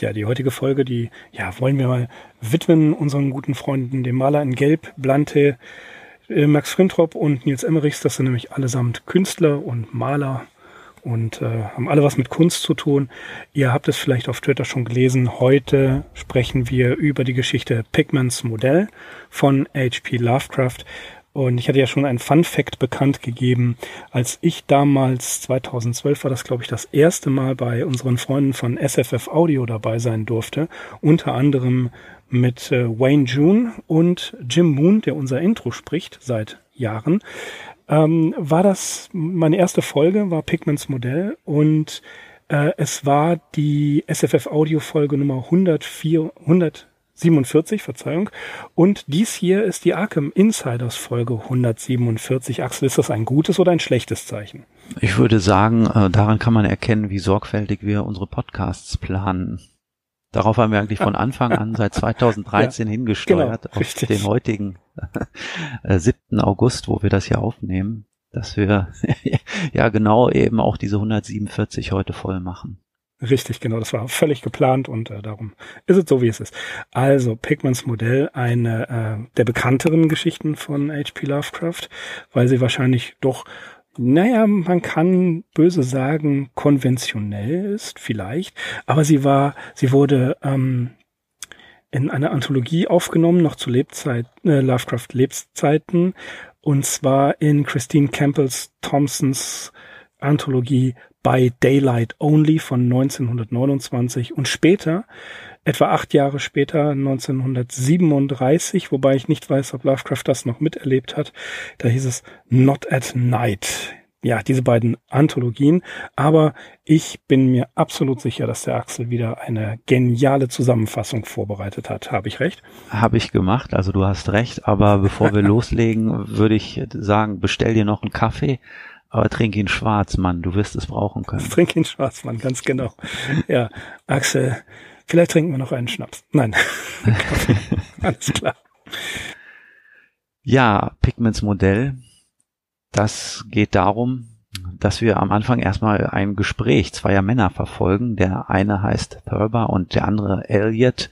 Ja, die heutige Folge, die ja, wollen wir mal widmen unseren guten Freunden, dem Maler in Gelb, Blante, äh, Max Frintrop und Nils Emmerichs. Das sind nämlich allesamt Künstler und Maler und äh, haben alle was mit Kunst zu tun. Ihr habt es vielleicht auf Twitter schon gelesen. Heute sprechen wir über die Geschichte Pigments Modell von H.P. Lovecraft. Und ich hatte ja schon einen Fun Fact bekannt gegeben, als ich damals 2012 war das glaube ich das erste Mal bei unseren Freunden von SFF Audio dabei sein durfte, unter anderem mit äh, Wayne June und Jim Moon, der unser Intro spricht seit Jahren. Ähm, war das meine erste Folge, war Pigments Modell und äh, es war die SFF Audio Folge Nummer 104, 100 47, Verzeihung. Und dies hier ist die Arkham Insiders Folge 147. Axel, ist das ein gutes oder ein schlechtes Zeichen? Ich würde sagen, äh, daran kann man erkennen, wie sorgfältig wir unsere Podcasts planen. Darauf haben wir eigentlich von Anfang an seit 2013 ja, hingesteuert, genau, auf den heutigen äh, 7. August, wo wir das hier aufnehmen, dass wir ja genau eben auch diese 147 heute voll machen. Richtig, genau. Das war völlig geplant und äh, darum ist es so, wie es ist. Also Pigments Modell, eine äh, der bekannteren Geschichten von H.P. Lovecraft, weil sie wahrscheinlich doch, naja, man kann böse sagen, konventionell ist, vielleicht. Aber sie war, sie wurde ähm, in einer Anthologie aufgenommen, noch zu Lebzeit, äh, Lovecraft Lebzeiten, und zwar in Christine Campbells Thompsons Anthologie By Daylight Only von 1929 und später, etwa acht Jahre später, 1937, wobei ich nicht weiß, ob Lovecraft das noch miterlebt hat, da hieß es Not at Night. Ja, diese beiden Anthologien. Aber ich bin mir absolut sicher, dass der Axel wieder eine geniale Zusammenfassung vorbereitet hat. Habe ich recht? Habe ich gemacht, also du hast recht. Aber bevor wir loslegen, würde ich sagen, bestell dir noch einen Kaffee aber trink ihn schwarz, Mann, du wirst es brauchen können. Trink ihn schwarz, Mann, ganz genau. Ja, Axel, vielleicht trinken wir noch einen Schnaps. Nein, alles klar. Ja, Pigments Modell, das geht darum, dass wir am Anfang erstmal ein Gespräch zweier Männer verfolgen. Der eine heißt Thurber und der andere Elliot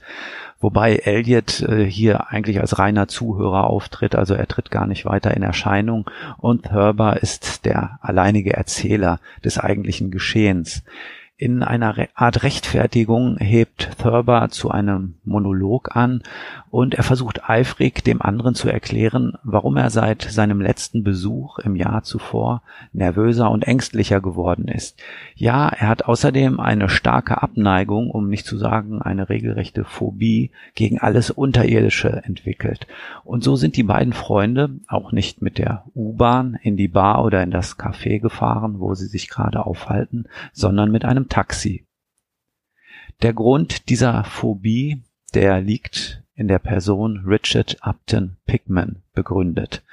wobei Elliot äh, hier eigentlich als reiner Zuhörer auftritt, also er tritt gar nicht weiter in Erscheinung und Thurber ist der alleinige Erzähler des eigentlichen Geschehens. In einer Art Rechtfertigung hebt Thurber zu einem Monolog an und er versucht eifrig dem anderen zu erklären, warum er seit seinem letzten Besuch im Jahr zuvor nervöser und ängstlicher geworden ist. Ja, er hat außerdem eine starke Abneigung, um nicht zu sagen eine regelrechte Phobie gegen alles Unterirdische entwickelt. Und so sind die beiden Freunde auch nicht mit der U-Bahn in die Bar oder in das Café gefahren, wo sie sich gerade aufhalten, sondern mit einem Taxi. Der Grund dieser Phobie, der liegt in der Person Richard Upton Pickman begründet.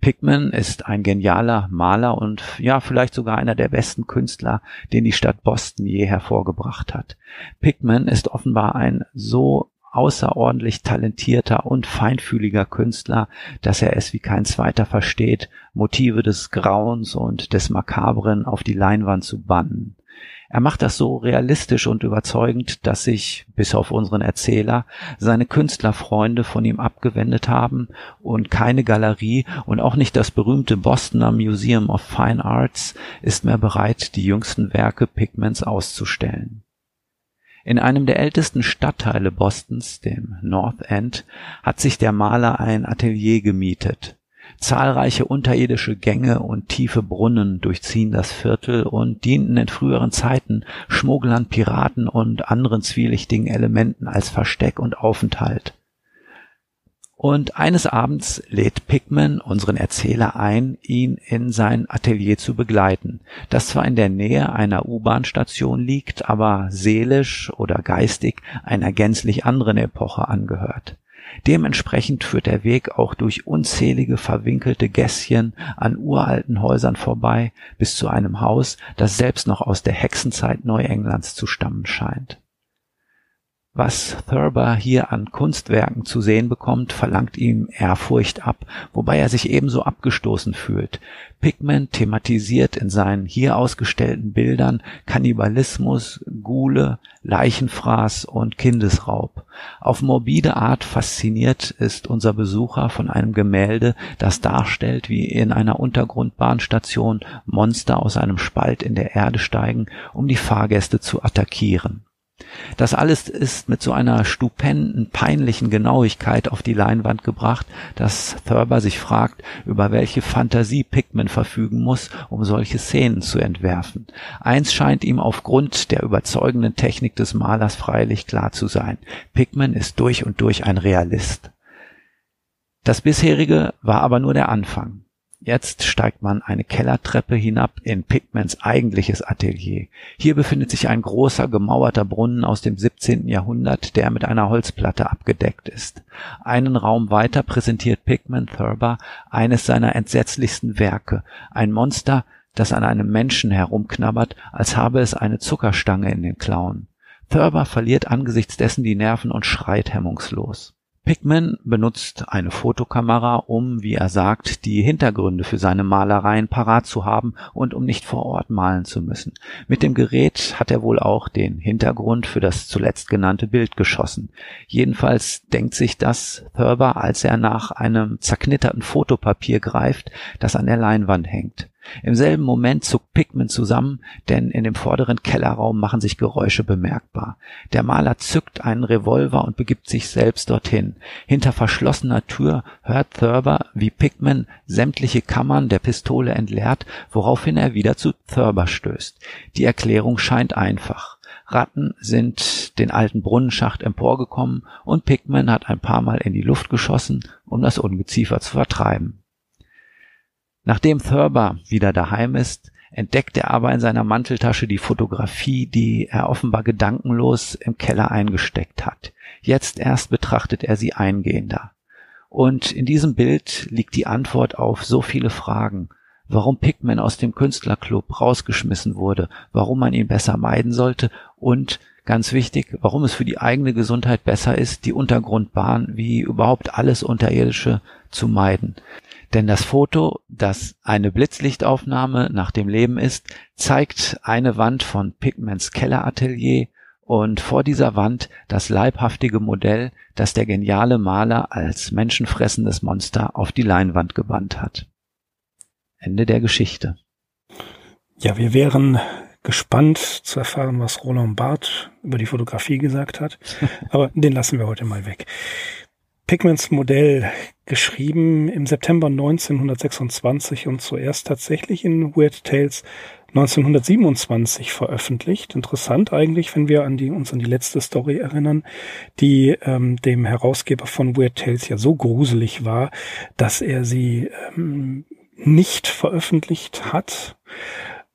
Pickman ist ein genialer Maler und ja, vielleicht sogar einer der besten Künstler, den die Stadt Boston je hervorgebracht hat. Pickman ist offenbar ein so außerordentlich talentierter und feinfühliger Künstler, dass er es wie kein zweiter versteht, Motive des Grauens und des Makabren auf die Leinwand zu bannen. Er macht das so realistisch und überzeugend, dass sich, bis auf unseren Erzähler, seine Künstlerfreunde von ihm abgewendet haben und keine Galerie und auch nicht das berühmte Bostoner Museum of Fine Arts ist mehr bereit, die jüngsten Werke Pigments auszustellen. In einem der ältesten Stadtteile Bostons, dem North End, hat sich der Maler ein Atelier gemietet. Zahlreiche unterirdische Gänge und tiefe Brunnen durchziehen das Viertel und dienten in früheren Zeiten Schmugglern, Piraten und anderen zwielichtigen Elementen als Versteck und Aufenthalt. Und eines Abends lädt Pickman unseren Erzähler ein, ihn in sein Atelier zu begleiten, das zwar in der Nähe einer U-Bahn-Station liegt, aber seelisch oder geistig einer gänzlich anderen Epoche angehört. Dementsprechend führt der Weg auch durch unzählige verwinkelte Gässchen an uralten Häusern vorbei bis zu einem Haus, das selbst noch aus der Hexenzeit Neuenglands zu stammen scheint. Was Thurber hier an Kunstwerken zu sehen bekommt, verlangt ihm Ehrfurcht ab, wobei er sich ebenso abgestoßen fühlt. Pigment thematisiert in seinen hier ausgestellten Bildern Kannibalismus, Gule, Leichenfraß und Kindesraub. Auf morbide Art fasziniert ist unser Besucher von einem Gemälde, das darstellt, wie in einer Untergrundbahnstation Monster aus einem Spalt in der Erde steigen, um die Fahrgäste zu attackieren. Das alles ist mit so einer stupenden, peinlichen Genauigkeit auf die Leinwand gebracht, dass Thurber sich fragt, über welche Fantasie Pickman verfügen muss, um solche Szenen zu entwerfen. Eins scheint ihm aufgrund der überzeugenden Technik des Malers freilich klar zu sein. Pickman ist durch und durch ein Realist. Das bisherige war aber nur der Anfang. Jetzt steigt man eine Kellertreppe hinab in Pigments eigentliches Atelier. Hier befindet sich ein großer gemauerter Brunnen aus dem 17. Jahrhundert, der mit einer Holzplatte abgedeckt ist. Einen Raum weiter präsentiert Pigment Thurber eines seiner entsetzlichsten Werke, ein Monster, das an einem Menschen herumknabbert, als habe es eine Zuckerstange in den Klauen. Thurber verliert angesichts dessen die Nerven und schreit hemmungslos. Pickman benutzt eine Fotokamera, um, wie er sagt, die Hintergründe für seine Malereien parat zu haben und um nicht vor Ort malen zu müssen. Mit dem Gerät hat er wohl auch den Hintergrund für das zuletzt genannte Bild geschossen. Jedenfalls denkt sich das Thurber, als er nach einem zerknitterten Fotopapier greift, das an der Leinwand hängt. Im selben Moment zuckt Pickman zusammen, denn in dem vorderen Kellerraum machen sich Geräusche bemerkbar. Der Maler zückt einen Revolver und begibt sich selbst dorthin. Hinter verschlossener Tür hört Thurber, wie Pickman sämtliche Kammern der Pistole entleert, woraufhin er wieder zu Thurber stößt. Die Erklärung scheint einfach. Ratten sind den alten Brunnenschacht emporgekommen und Pickman hat ein paar Mal in die Luft geschossen, um das Ungeziefer zu vertreiben. Nachdem Thurber wieder daheim ist, entdeckt er aber in seiner Manteltasche die Fotografie, die er offenbar gedankenlos im Keller eingesteckt hat. Jetzt erst betrachtet er sie eingehender. Und in diesem Bild liegt die Antwort auf so viele Fragen. Warum Pigman aus dem Künstlerclub rausgeschmissen wurde, warum man ihn besser meiden sollte und ganz wichtig, warum es für die eigene Gesundheit besser ist, die Untergrundbahn wie überhaupt alles Unterirdische zu meiden. Denn das Foto, das eine Blitzlichtaufnahme nach dem Leben ist, zeigt eine Wand von Pigments Kelleratelier und vor dieser Wand das leibhaftige Modell, das der geniale Maler als menschenfressendes Monster auf die Leinwand gebannt hat. Ende der Geschichte. Ja, wir wären gespannt zu erfahren, was Roland Barth über die Fotografie gesagt hat, aber den lassen wir heute mal weg. Pigments Modell geschrieben im September 1926 und zuerst tatsächlich in Weird Tales 1927 veröffentlicht. Interessant eigentlich, wenn wir an die, uns an die letzte Story erinnern, die ähm, dem Herausgeber von Weird Tales ja so gruselig war, dass er sie ähm, nicht veröffentlicht hat.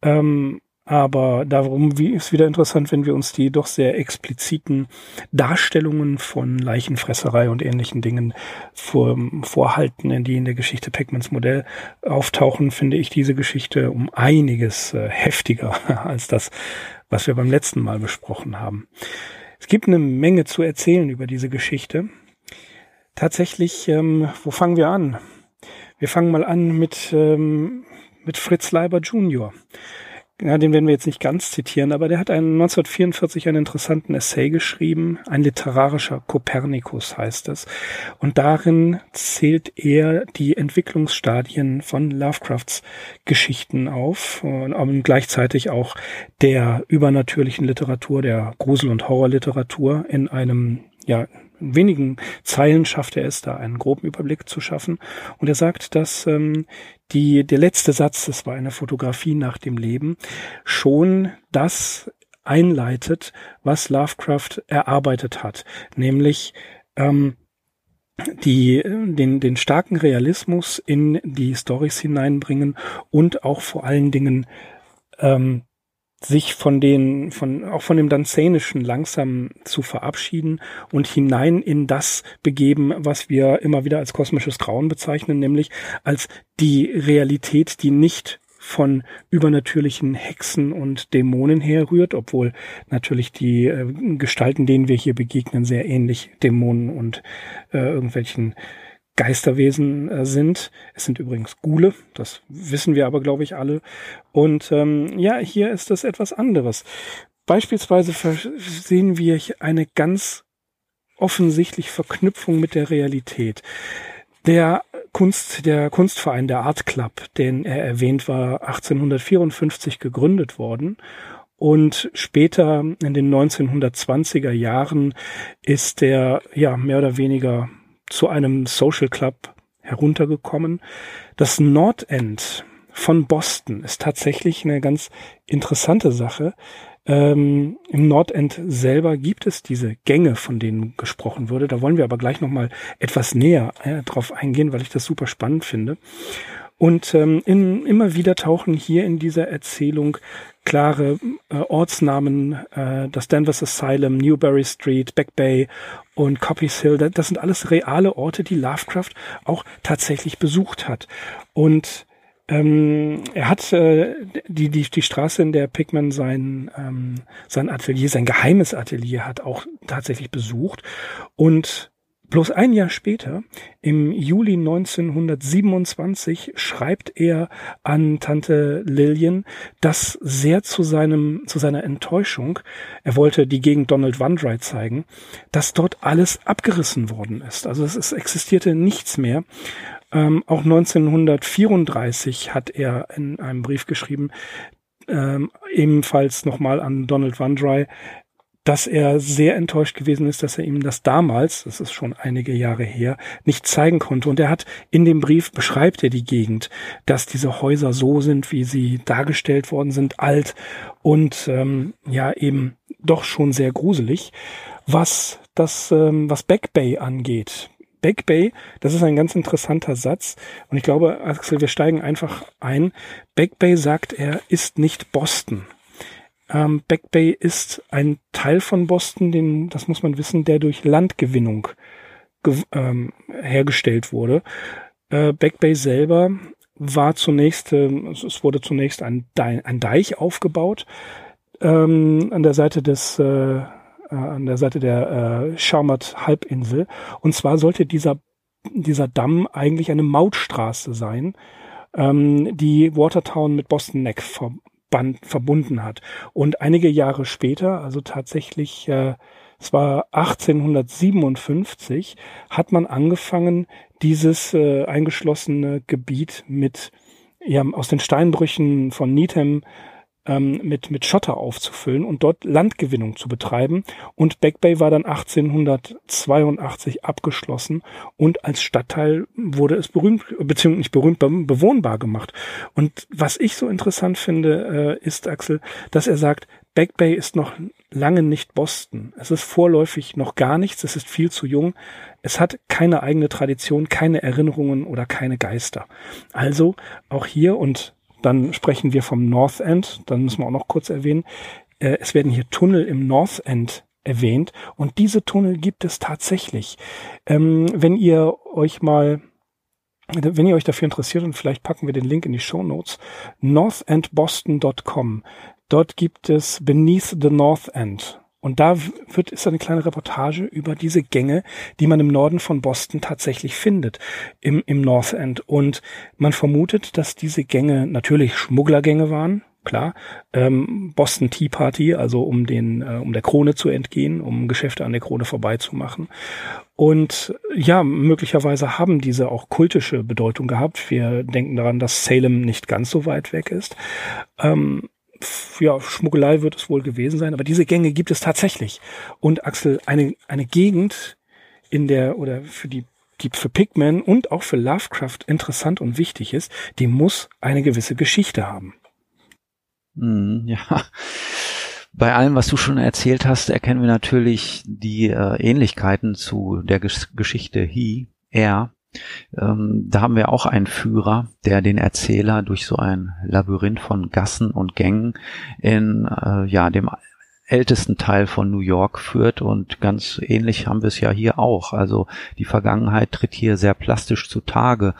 Ähm, aber darum ist wieder interessant, wenn wir uns die doch sehr expliziten Darstellungen von Leichenfresserei und ähnlichen Dingen vor, vorhalten, in die in der Geschichte Pac-Mans Modell auftauchen, finde ich diese Geschichte um einiges äh, heftiger als das, was wir beim letzten Mal besprochen haben. Es gibt eine Menge zu erzählen über diese Geschichte. Tatsächlich, ähm, wo fangen wir an? Wir fangen mal an mit, ähm, mit Fritz Leiber Jr ja, den werden wir jetzt nicht ganz zitieren, aber der hat einen 1944 einen interessanten Essay geschrieben, ein literarischer Kopernikus heißt es. Und darin zählt er die Entwicklungsstadien von Lovecrafts Geschichten auf und gleichzeitig auch der übernatürlichen Literatur, der Grusel- und Horrorliteratur in einem ja, in wenigen Zeilen schafft er es, da einen groben Überblick zu schaffen. Und er sagt, dass ähm, die, der letzte Satz, das war eine Fotografie nach dem Leben, schon das einleitet, was Lovecraft erarbeitet hat, nämlich ähm, die den den starken Realismus in die Stories hineinbringen und auch vor allen Dingen ähm, sich von den, von, auch von dem Danzänischen langsam zu verabschieden und hinein in das begeben, was wir immer wieder als kosmisches Grauen bezeichnen, nämlich als die Realität, die nicht von übernatürlichen Hexen und Dämonen herrührt, obwohl natürlich die äh, Gestalten, denen wir hier begegnen, sehr ähnlich Dämonen und äh, irgendwelchen Geisterwesen äh, sind. Es sind übrigens Gule, das wissen wir aber, glaube ich, alle. Und ähm, ja, hier ist das etwas anderes. Beispielsweise sehen wir eine ganz offensichtlich Verknüpfung mit der Realität. Der Kunst, der Kunstverein, der Art Club, den er erwähnt, war 1854 gegründet worden. Und später in den 1920er Jahren ist der, ja, mehr oder weniger zu einem Social Club heruntergekommen. Das Nordend von Boston ist tatsächlich eine ganz interessante Sache. Ähm, Im Nordend selber gibt es diese Gänge, von denen gesprochen wurde. Da wollen wir aber gleich nochmal etwas näher äh, drauf eingehen, weil ich das super spannend finde. Und ähm, in, immer wieder tauchen hier in dieser Erzählung klare äh, Ortsnamen, äh, das Danvers Asylum, Newberry Street, Back Bay und Copies Hill. Das sind alles reale Orte, die Lovecraft auch tatsächlich besucht hat. Und ähm, er hat äh, die, die, die Straße, in der Pickman sein, ähm, sein Atelier, sein geheimes Atelier hat, auch tatsächlich besucht. Und bloß ein Jahr später, im Juli 1927, schreibt er an Tante Lillian, dass sehr zu seinem, zu seiner Enttäuschung, er wollte die Gegend Donald Wandrei zeigen, dass dort alles abgerissen worden ist. Also es, es existierte nichts mehr. Ähm, auch 1934 hat er in einem Brief geschrieben, ähm, ebenfalls nochmal an Donald Wandrei, dass er sehr enttäuscht gewesen ist, dass er ihm das damals, das ist schon einige Jahre her, nicht zeigen konnte. Und er hat in dem Brief beschreibt er die Gegend, dass diese Häuser so sind, wie sie dargestellt worden sind, alt und ähm, ja eben doch schon sehr gruselig. Was das, ähm, was Back Bay angeht, Back Bay, das ist ein ganz interessanter Satz. Und ich glaube, Axel, wir steigen einfach ein. Back Bay sagt er, ist nicht Boston. Ähm, Back Bay ist ein Teil von Boston, den, das muss man wissen, der durch Landgewinnung ähm, hergestellt wurde. Äh, Back Bay selber war zunächst, äh, es wurde zunächst ein, Deich, ein Deich aufgebaut ähm, an der Seite des äh, äh, an der Seite der äh, Scharmat-Halbinsel. Und zwar sollte dieser, dieser Damm eigentlich eine Mautstraße sein, ähm, die Watertown mit Boston Neck verband, verbunden hat. Und einige Jahre später, also tatsächlich, äh, es war 1857, hat man angefangen, dieses äh, eingeschlossene Gebiet mit ja, aus den Steinbrüchen von Needham ähm, mit, mit Schotter aufzufüllen und dort Landgewinnung zu betreiben. Und Back Bay war dann 1882 abgeschlossen und als Stadtteil wurde es berühmt, beziehungsweise nicht berühmt, bewohnbar gemacht. Und was ich so interessant finde, äh, ist, Axel, dass er sagt, Back Bay ist noch lange nicht Boston. Es ist vorläufig noch gar nichts. Es ist viel zu jung. Es hat keine eigene Tradition, keine Erinnerungen oder keine Geister. Also auch hier und dann sprechen wir vom North End, dann müssen wir auch noch kurz erwähnen. Äh, es werden hier Tunnel im North End erwähnt und diese Tunnel gibt es tatsächlich. Ähm, wenn ihr euch mal wenn ihr euch dafür interessiert und vielleicht packen wir den Link in die Show Notes, northandboston.com. Dort gibt es Beneath the North End. Und da wird, ist eine kleine Reportage über diese Gänge, die man im Norden von Boston tatsächlich findet, im, im North End. Und man vermutet, dass diese Gänge natürlich Schmugglergänge waren, klar. Ähm, Boston Tea Party, also um den, äh, um der Krone zu entgehen, um Geschäfte an der Krone vorbeizumachen. Und ja, möglicherweise haben diese auch kultische Bedeutung gehabt. Wir denken daran, dass Salem nicht ganz so weit weg ist. Ähm, ja, Schmuggelei wird es wohl gewesen sein, aber diese Gänge gibt es tatsächlich. Und Axel, eine, eine Gegend, in der, oder für die, die für Pigman und auch für Lovecraft interessant und wichtig ist, die muss eine gewisse Geschichte haben. Mm, ja. Bei allem, was du schon erzählt hast, erkennen wir natürlich die äh, Ähnlichkeiten zu der Ges Geschichte He, er, Ähm, da haben wir auch einen Führer, der den Erzähler durch so ein Labyrinth von Gassen und Gängen in äh, ja dem ältesten Teil von New York führt und ganz ähnlich haben wir es ja hier auch. Also die Vergangenheit tritt hier sehr plastisch zutage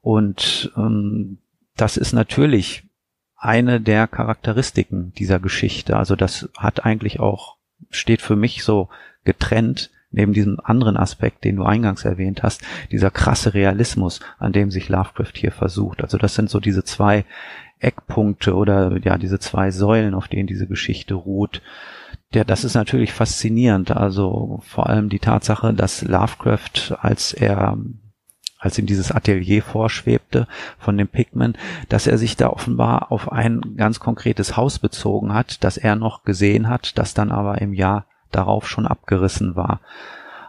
und ähm, das ist natürlich eine der Charakteristiken dieser Geschichte. Also das hat eigentlich auch, steht für mich so getrennt neben diesem anderen Aspekt, den du eingangs erwähnt hast, dieser krasse Realismus, an dem sich Lovecraft hier versucht. Also das sind so diese zwei Eckpunkte oder ja, diese zwei Säulen, auf denen diese Geschichte ruht. Ja, das ist natürlich faszinierend. Also vor allem die Tatsache, dass Lovecraft, als er als ihm dieses Atelier vorschwebte von dem Pigment, dass er sich da offenbar auf ein ganz konkretes Haus bezogen hat, das er noch gesehen hat, das dann aber im Jahr darauf schon abgerissen war.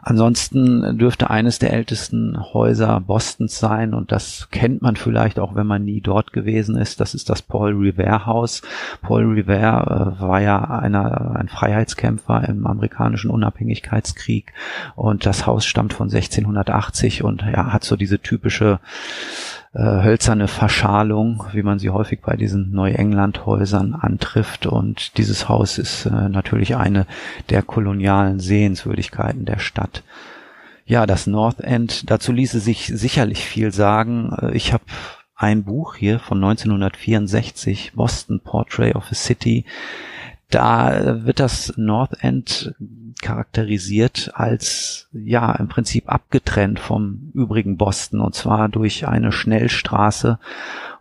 Ansonsten dürfte eines der ältesten Häuser Bostons sein und das kennt man vielleicht auch, wenn man nie dort gewesen ist. Das ist das Paul Revere Haus. Paul Revere äh, war ja einer, ein Freiheitskämpfer im amerikanischen Unabhängigkeitskrieg und das Haus stammt von 1680 und ja, hat so diese typische äh, hölzerne Verschalung, wie man sie häufig bei diesen Neuengland-Häusern antrifft. Und dieses Haus ist äh, natürlich eine der kolonialen Sehenswürdigkeiten der Stadt. Ja, das North End, dazu ließe sich sicherlich viel sagen. Äh, ich habe ein Buch hier von 1964, Boston Portrait of a City. Da wird das North End charakterisiert als ja im Prinzip abgetrennt vom übrigen Boston und zwar durch eine Schnellstraße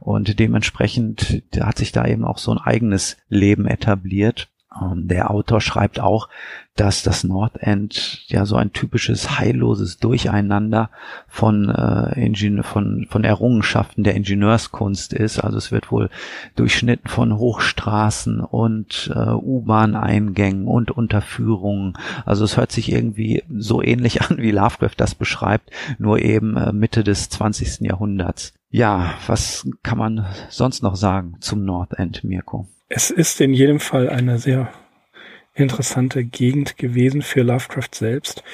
und dementsprechend hat sich da eben auch so ein eigenes Leben etabliert der Autor schreibt auch, dass das North End ja so ein typisches heilloses Durcheinander von, äh, von, von Errungenschaften der Ingenieurskunst ist. Also es wird wohl durchschnitten von Hochstraßen und äh, U-Bahn-Eingängen und Unterführungen. Also es hört sich irgendwie so ähnlich an, wie Lovecraft das beschreibt, nur eben äh, Mitte des 20. Jahrhunderts. Ja, was kann man sonst noch sagen zum North End, Mirko? Es ist in jedem Fall eine sehr interessante Gegend gewesen für Lovecraft selbst,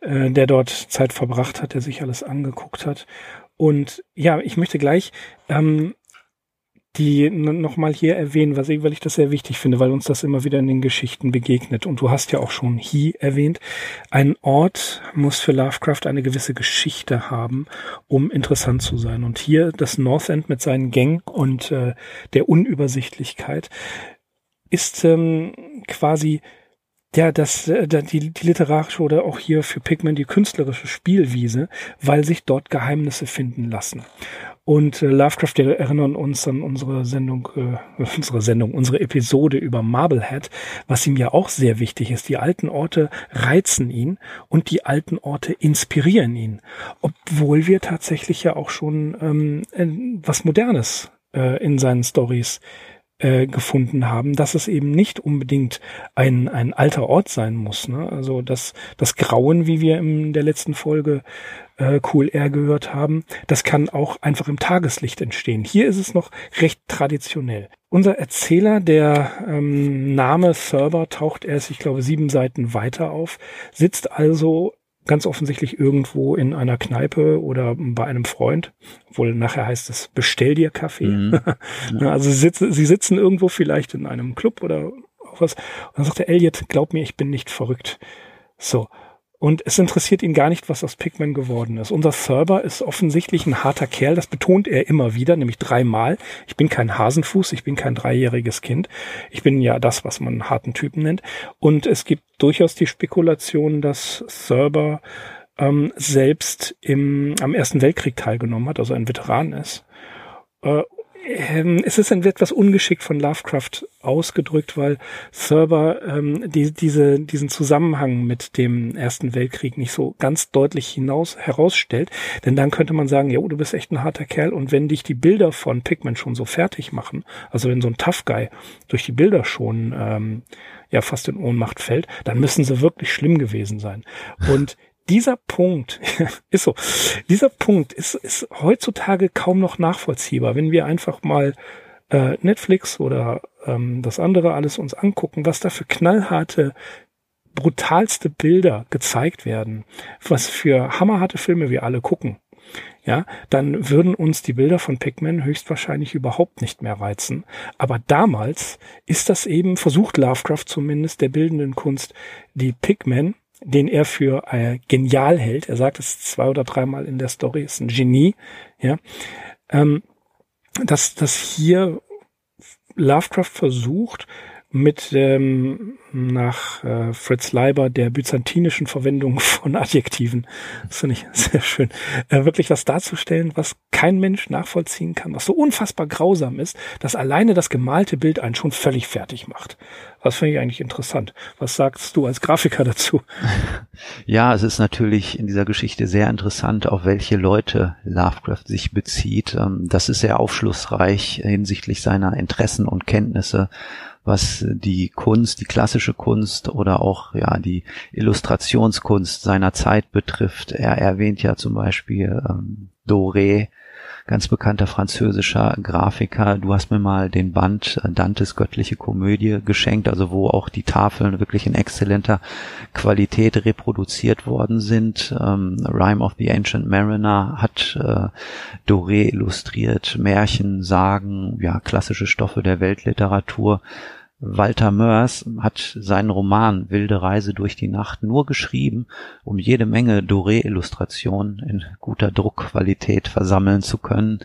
äh, der dort Zeit verbracht hat, der sich alles angeguckt hat. Und ja, ich möchte gleich ähm, die nochmal hier erwähnen, weil ich das sehr wichtig finde, weil uns das immer wieder in den Geschichten begegnet. Und du hast ja auch schon He erwähnt. Ein Ort muss für Lovecraft eine gewisse Geschichte haben, um interessant zu sein. Und hier das North End mit seinen Gängen und äh, der Unübersichtlichkeit ist ähm, quasi ja, das, äh, die, die literarische oder auch hier für Pigment die künstlerische Spielwiese, weil sich dort Geheimnisse finden lassen. Und äh, Lovecraft, wir erinnern uns an unsere Sendung, äh, unsere Sendung, unsere Episode über Marblehead, was ihm ja auch sehr wichtig ist. Die alten Orte reizen ihn und die alten Orte inspirieren ihn. Obwohl wir tatsächlich ja auch schon ähm, was Modernes äh, in seinen Stories äh, gefunden haben, dass es eben nicht unbedingt ein, ein alter Ort sein muss. Ne? Also das, das Grauen, wie wir in der letzten Folge äh, Cool Air gehört haben, das kann auch einfach im Tageslicht entstehen. Hier ist es noch recht traditionell. Unser Erzähler, der ähm, Name Thurber taucht erst, ich glaube, sieben Seiten weiter auf, sitzt also ganz offensichtlich irgendwo in einer Kneipe oder bei einem Freund. Obwohl nachher heißt es, bestell dir Kaffee. Mhm. Also sie sitzen, sie sitzen irgendwo vielleicht in einem Club oder auch was. Und dann sagt der Elliot, glaub mir, ich bin nicht verrückt. So. Und es interessiert ihn gar nicht, was aus Pigman geworden ist. Unser Thurber ist offensichtlich ein harter Kerl, das betont er immer wieder, nämlich dreimal. Ich bin kein Hasenfuß, ich bin kein dreijähriges Kind. Ich bin ja das, was man einen harten Typen nennt. Und es gibt durchaus die Spekulation, dass Thurber ähm, selbst im, am Ersten Weltkrieg teilgenommen hat, also ein Veteran ist. Äh, ähm, es ist ein etwas ungeschickt von Lovecraft ausgedrückt, weil Thurber ähm, die, diese, diesen Zusammenhang mit dem Ersten Weltkrieg nicht so ganz deutlich hinaus herausstellt. Denn dann könnte man sagen, ja, du bist echt ein harter Kerl. Und wenn dich die Bilder von Pigment schon so fertig machen, also wenn so ein Tough Guy durch die Bilder schon ähm, ja fast in Ohnmacht fällt, dann müssen sie wirklich schlimm gewesen sein. Und dieser Punkt, ist so, dieser Punkt ist, ist heutzutage kaum noch nachvollziehbar, wenn wir einfach mal äh, Netflix oder ähm, das andere alles uns angucken, was da für knallharte, brutalste Bilder gezeigt werden, was für hammerharte Filme wir alle gucken. ja, dann würden uns die Bilder von Pigman höchstwahrscheinlich überhaupt nicht mehr reizen. Aber damals ist das eben, versucht Lovecraft zumindest der bildenden Kunst, die Pigman, den er für äh, genial hält, er sagt es zwei oder dreimal in der Story, ist ein Genie, ja, ähm, dass, dass hier Lovecraft versucht, mit ähm, nach äh, Fritz Leiber der byzantinischen Verwendung von Adjektiven. Das finde ich sehr schön. Äh, wirklich was darzustellen, was kein Mensch nachvollziehen kann, was so unfassbar grausam ist, dass alleine das gemalte Bild einen schon völlig fertig macht. Das finde ich eigentlich interessant. Was sagst du als Grafiker dazu? Ja, es ist natürlich in dieser Geschichte sehr interessant, auf welche Leute Lovecraft sich bezieht. Ähm, das ist sehr aufschlussreich hinsichtlich seiner Interessen und Kenntnisse was die Kunst, die klassische Kunst oder auch ja die Illustrationskunst seiner Zeit betrifft. Er erwähnt ja zum Beispiel ähm, Doré, ganz bekannter französischer Grafiker. Du hast mir mal den Band äh, Dantes göttliche Komödie geschenkt, also wo auch die Tafeln wirklich in exzellenter Qualität reproduziert worden sind. Ähm, Rhyme of the Ancient Mariner hat äh, Doré illustriert, Märchen, Sagen, ja, klassische Stoffe der Weltliteratur. Walter Mörs hat seinen Roman Wilde Reise durch die Nacht nur geschrieben, um jede Menge Doré-Illustrationen in guter Druckqualität versammeln zu können.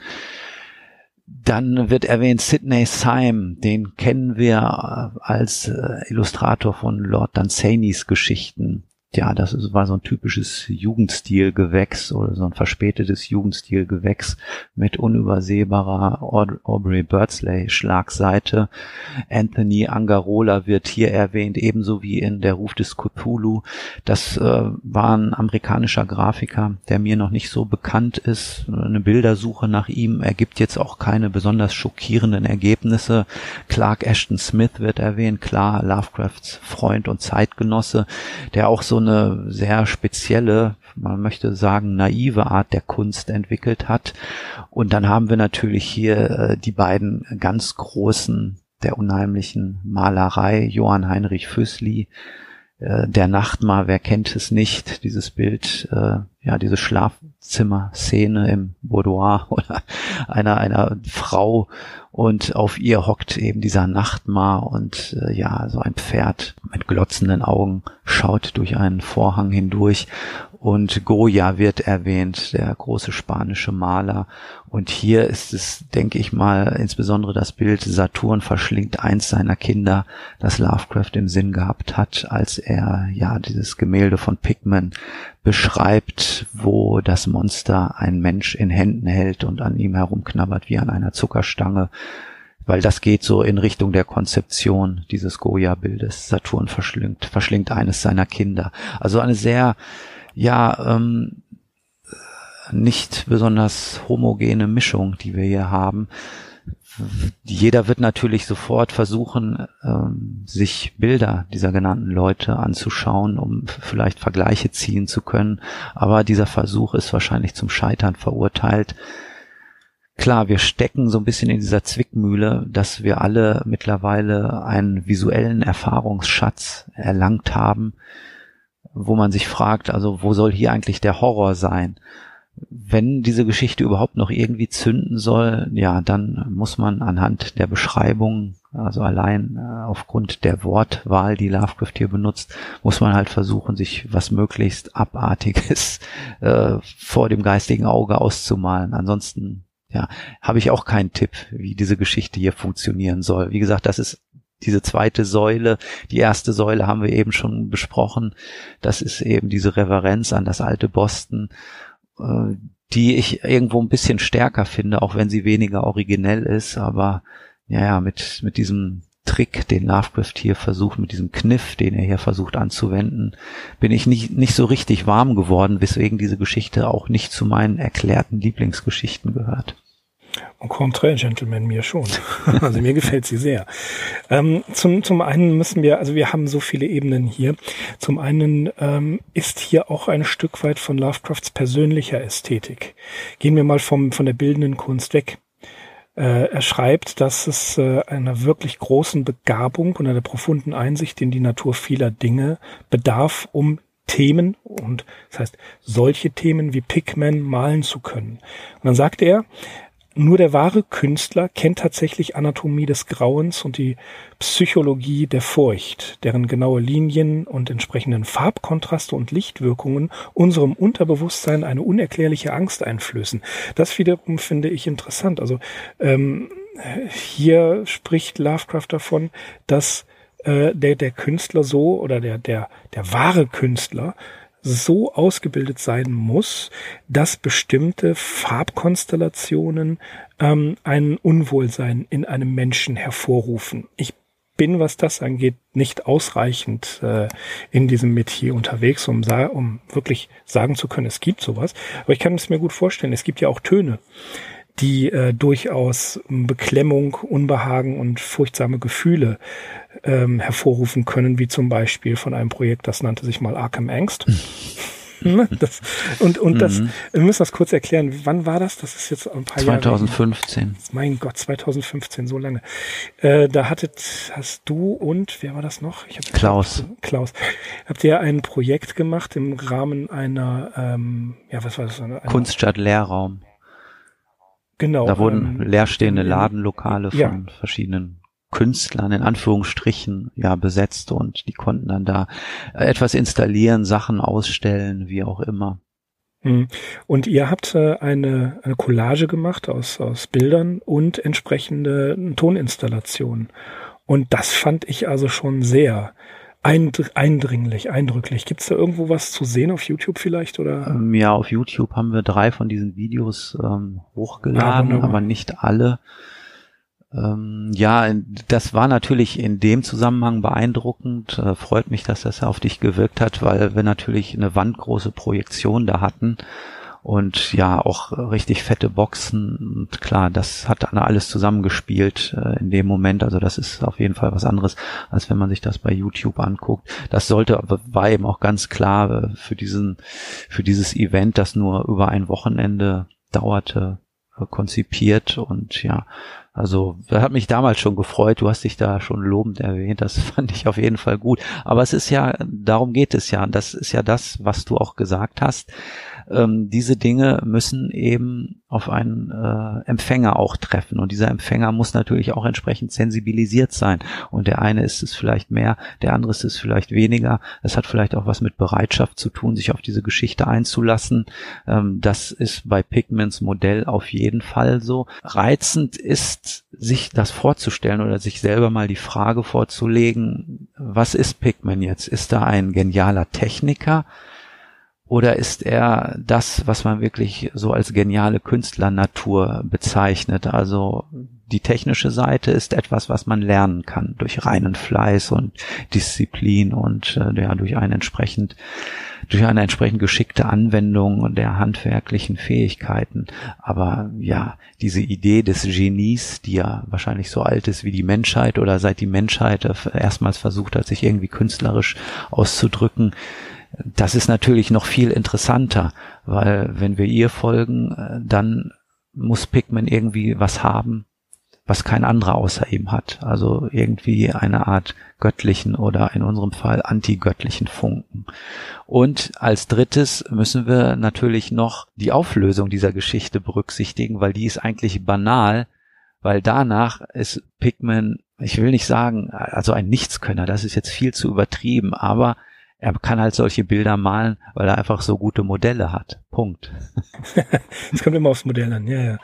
Dann wird erwähnt Sidney Syme, den kennen wir als äh, Illustrator von Lord Dunsany's Geschichten ja, das war so ein typisches Jugendstilgewächs oder so ein verspätetes Jugendstilgewächs mit unübersehbarer Aubrey Birdsley Schlagseite. Anthony Angarola wird hier erwähnt, ebenso wie in Der Ruf des Cthulhu. Das äh, war ein amerikanischer Grafiker, der mir noch nicht so bekannt ist. Eine Bildersuche nach ihm ergibt jetzt auch keine besonders schockierenden Ergebnisse. Clark Ashton Smith wird erwähnt, klar, Lovecrafts Freund und Zeitgenosse, der auch so eine sehr spezielle, man möchte sagen, naive Art der Kunst entwickelt hat. Und dann haben wir natürlich hier äh, die beiden ganz großen der unheimlichen Malerei, Johann Heinrich Füssli, äh, der Nachtmar, wer kennt es nicht, dieses Bild, äh, ja, diese Schlafzimmer-Szene im Boudoir oder einer, einer Frau und auf ihr hockt eben dieser Nachtmar und äh, ja, so ein Pferd mit glotzenden Augen schaut durch einen Vorhang hindurch und Goya wird erwähnt, der große spanische Maler. Und hier ist es, denke ich mal, insbesondere das Bild Saturn verschlingt eins seiner Kinder, das Lovecraft im Sinn gehabt hat, als er ja dieses Gemälde von Pigman beschreibt, wo das Monster ein Mensch in Händen hält und an ihm herumknabbert wie an einer Zuckerstange weil das geht so in Richtung der Konzeption dieses Goya-Bildes. Saturn verschlingt, verschlingt eines seiner Kinder. Also eine sehr ja ähm, nicht besonders homogene Mischung, die wir hier haben. Jeder wird natürlich sofort versuchen, ähm, sich Bilder dieser genannten Leute anzuschauen, um vielleicht Vergleiche ziehen zu können. Aber dieser Versuch ist wahrscheinlich zum Scheitern verurteilt. Klar, wir stecken so ein bisschen in dieser Zwickmühle, dass wir alle mittlerweile einen visuellen Erfahrungsschatz erlangt haben, wo man sich fragt, also wo soll hier eigentlich der Horror sein? Wenn diese Geschichte überhaupt noch irgendwie zünden soll, ja, dann muss man anhand der Beschreibung, also allein äh, aufgrund der Wortwahl, die Lovecraft hier benutzt, muss man halt versuchen, sich was möglichst Abartiges äh, vor dem geistigen Auge auszumalen. Ansonsten ja, habe ich auch keinen Tipp, wie diese Geschichte hier funktionieren soll. Wie gesagt, das ist diese zweite Säule, die erste Säule haben wir eben schon besprochen. Das ist eben diese Reverenz an das alte Boston, äh, die ich irgendwo ein bisschen stärker finde, auch wenn sie weniger originell ist. Aber ja, mit, mit diesem Trick, den Lovecraft hier versucht, mit diesem Kniff, den er hier versucht anzuwenden, bin ich nicht, nicht so richtig warm geworden, weswegen diese Geschichte auch nicht zu meinen erklärten Lieblingsgeschichten gehört. Au contraire, Gentleman, mir schon. also mir gefällt sie sehr. Ähm, zum, zum einen müssen wir, also wir haben so viele Ebenen hier. Zum einen ähm, ist hier auch ein Stück weit von Lovecrafts persönlicher Ästhetik. Gehen wir mal vom, von der bildenden Kunst weg. Äh, er schreibt, dass es äh, einer wirklich großen Begabung und einer profunden Einsicht in die Natur vieler Dinge bedarf, um Themen und das heißt solche Themen wie Pigman malen zu können. Und dann sagt er, nur der wahre Künstler kennt tatsächlich Anatomie des Grauens und die Psychologie der Furcht, deren genaue Linien und entsprechenden Farbkontraste und Lichtwirkungen unserem Unterbewusstsein eine unerklärliche Angst einflößen. Das wiederum finde ich interessant. Also ähm, hier spricht Lovecraft davon, dass äh, der, der Künstler so oder der, der, der wahre Künstler so ausgebildet sein muss, dass bestimmte Farbkonstellationen ähm, ein Unwohlsein in einem Menschen hervorrufen. Ich bin, was das angeht, nicht ausreichend äh, in diesem Metier unterwegs, um, um wirklich sagen zu können, es gibt sowas. Aber ich kann es mir gut vorstellen, es gibt ja auch Töne, die äh, durchaus Beklemmung, Unbehagen und furchtsame Gefühle ähm, hervorrufen können, wie zum Beispiel von einem Projekt, das nannte sich mal Arkham Angst. Ne, das, und und mhm. das, wir müssen das kurz erklären. Wann war das? Das ist jetzt ein paar 2015. Jahre. 2015. Mein Gott, 2015, so lange. Äh, da hattet, hast du und, wer war das noch? Klaus. Gesagt, Klaus. Habt ihr ein Projekt gemacht im Rahmen einer, ähm, ja, was war das? Eine, Kunststadt Lehrraum. Genau. Da wurden ähm, leerstehende Ladenlokale von ja. verschiedenen Künstlern in Anführungsstrichen ja besetzt und die konnten dann da etwas installieren, Sachen ausstellen, wie auch immer. Hm. Und ihr habt äh, eine, eine Collage gemacht aus, aus Bildern und entsprechende Toninstallationen. Und das fand ich also schon sehr eindringlich, eindrücklich. Gibt es da irgendwo was zu sehen auf YouTube vielleicht? Oder? Ähm, ja, auf YouTube haben wir drei von diesen Videos ähm, hochgeladen, ah, aber nicht alle. Ähm, ja, das war natürlich in dem Zusammenhang beeindruckend. Äh, freut mich, dass das auf dich gewirkt hat, weil wir natürlich eine wandgroße Projektion da hatten und ja auch richtig fette Boxen und klar, das hat dann alles zusammengespielt äh, in dem Moment. Also das ist auf jeden Fall was anderes, als wenn man sich das bei YouTube anguckt. Das sollte, war eben auch ganz klar äh, für diesen, für dieses Event, das nur über ein Wochenende dauerte, konzipiert und ja, also, das hat mich damals schon gefreut. Du hast dich da schon lobend erwähnt. Das fand ich auf jeden Fall gut. Aber es ist ja, darum geht es ja. Das ist ja das, was du auch gesagt hast ähm, diese Dinge müssen eben auf einen äh, Empfänger auch treffen. Und dieser Empfänger muss natürlich auch entsprechend sensibilisiert sein. Und der eine ist es vielleicht mehr, der andere ist es vielleicht weniger. Es hat vielleicht auch was mit Bereitschaft zu tun, sich auf diese Geschichte einzulassen. Ähm, das ist bei Pigments Modell auf jeden Fall so. Reizend ist, sich das vorzustellen oder sich selber mal die Frage vorzulegen, was ist Pigment jetzt? Ist da ein genialer Techniker? Oder ist er das, was man wirklich so als geniale Künstlernatur bezeichnet? Also die technische Seite ist etwas, was man lernen kann durch reinen Fleiß und Disziplin und äh, ja durch eine entsprechend durch eine entsprechend geschickte Anwendung der handwerklichen Fähigkeiten. Aber ja, diese Idee des Genies, die ja wahrscheinlich so alt ist wie die Menschheit oder seit die Menschheit erstmals versucht hat, sich irgendwie künstlerisch auszudrücken, das ist natürlich noch viel interessanter, weil wenn wir ihr folgen, äh, dann muss Pikmin irgendwie was haben, was kein anderer außer ihm hat. Also irgendwie eine Art göttlichen oder in unserem Fall antigöttlichen Funken. Und als drittes müssen wir natürlich noch die Auflösung dieser Geschichte berücksichtigen, weil die ist eigentlich banal, weil danach ist Pikmin, ich will nicht sagen, also ein Nichtskönner, das ist jetzt viel zu übertrieben, aber er kann halt solche Bilder malen, weil er einfach so gute Modelle hat. Punkt. Es kommt immer aufs Modell an, ja, ja.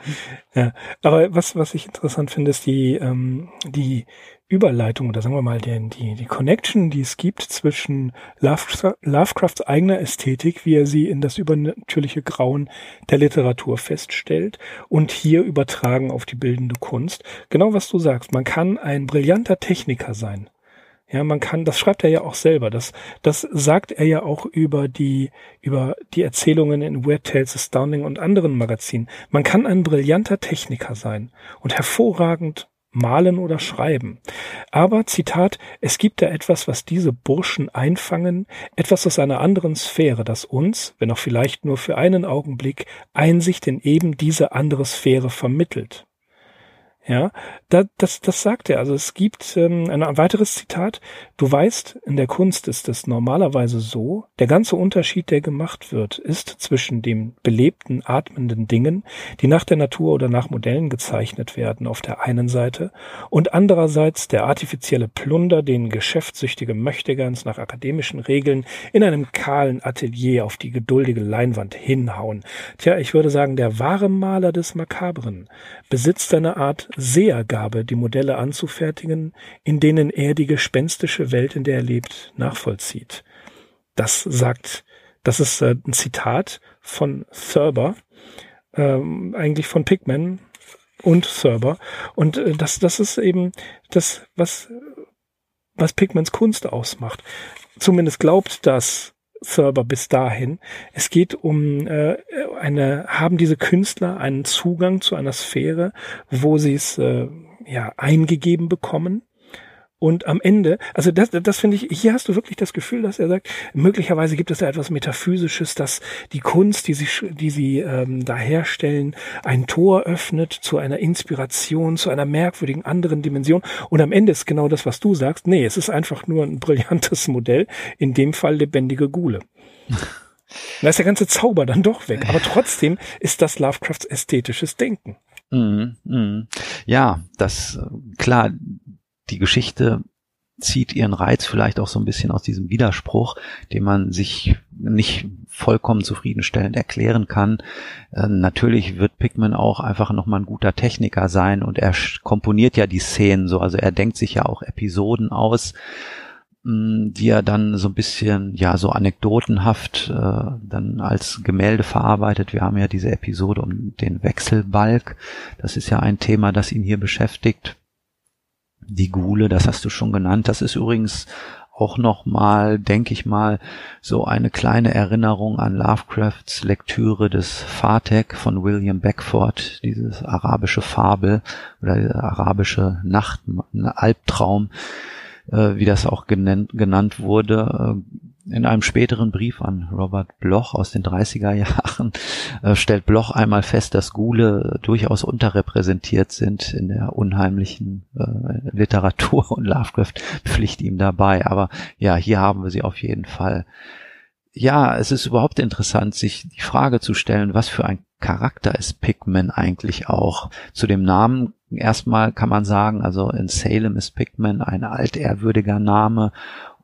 ja. Aber was, was ich interessant finde, ist die, ähm, die Überleitung oder sagen wir mal die, die, die Connection, die es gibt zwischen Lovecrafts eigener Ästhetik, wie er sie in das übernatürliche Grauen der Literatur feststellt und hier übertragen auf die bildende Kunst. Genau was du sagst. Man kann ein brillanter Techniker sein ja, man kann, das schreibt er ja auch selber. Das, das sagt er ja auch über die, über die Erzählungen in Weird Tales Astounding und anderen Magazinen. Man kann ein brillanter Techniker sein und hervorragend malen oder schreiben. Aber, Zitat, es gibt da etwas, was diese Burschen einfangen, etwas aus einer anderen Sphäre, das uns, wenn auch vielleicht nur für einen Augenblick, Einsicht in eben diese andere Sphäre vermittelt. Ja, da, das, das sagt er. Also es gibt ähm, ein weiteres Zitat. Du weißt, in der Kunst ist es normalerweise so, der ganze Unterschied, der gemacht wird, ist zwischen dem belebten, atmenden Dingen, die nach der Natur oder nach Modellen gezeichnet werden, auf der einen Seite, und andererseits der artifizielle Plunder, den geschäftssüchtige Möchtegans nach akademischen Regeln in einem kahlen Atelier auf die geduldige Leinwand hinhauen. Tja, ich würde sagen, der wahre Maler des Makabren besitzt eine Art Sehergabe, die Modelle anzufertigen, in denen er die gespenstische Welt, in der er lebt, nachvollzieht. Das sagt, das ist äh, ein Zitat von Thurber, ähm, eigentlich von Pigman und Thurber. Und äh, das, das ist eben das, was, was Pigmans Kunst ausmacht. Zumindest glaubt das Server bis dahin. Es geht um äh, eine, haben diese Künstler einen Zugang zu einer Sphäre, wo sie es äh, ja eingegeben bekommen. Und am Ende, also das, das finde ich, hier hast du wirklich das Gefühl, dass er sagt, möglicherweise gibt es da etwas Metaphysisches, dass die Kunst, die sie, die sie ähm, da herstellen, ein Tor öffnet zu einer Inspiration, zu einer merkwürdigen anderen Dimension. Und am Ende ist genau das, was du sagst. Nee, es ist einfach nur ein brillantes Modell, in dem Fall lebendige Gule. Da ist der ganze Zauber dann doch weg. Aber trotzdem ist das Lovecrafts ästhetisches Denken. Mm, mm. Ja, das klar, die Geschichte zieht ihren Reiz vielleicht auch so ein bisschen aus diesem Widerspruch, den man sich nicht vollkommen zufriedenstellend erklären kann. Äh, natürlich wird Pickman auch einfach nochmal ein guter Techniker sein und er komponiert ja die Szenen so, also er denkt sich ja auch Episoden aus, mh, die er dann so ein bisschen, ja, so anekdotenhaft äh, dann als Gemälde verarbeitet. Wir haben ja diese Episode um den Wechselbalg. Das ist ja ein Thema, das ihn hier beschäftigt die Gule, das hast du schon genannt. Das ist übrigens auch noch mal, denke ich mal, so eine kleine Erinnerung an Lovecrafts Lektüre des Fatek von William Beckford, dieses arabische Fabel oder arabische Nacht, Albtraum, äh, wie das auch genannt, genannt wurde. Äh, in einem späteren Brief an Robert Bloch aus den 30er Jahren äh, stellt Bloch einmal fest, dass Gule durchaus unterrepräsentiert sind in der unheimlichen äh, Literatur und Lovecraft pflicht ihm dabei. Aber ja, hier haben wir sie auf jeden Fall. Ja, es ist überhaupt interessant, sich die Frage zu stellen, was für ein Charakter ist Pigman eigentlich auch? Zu dem Namen erstmal kann man sagen, also in Salem ist Pigman ein altehrwürdiger Name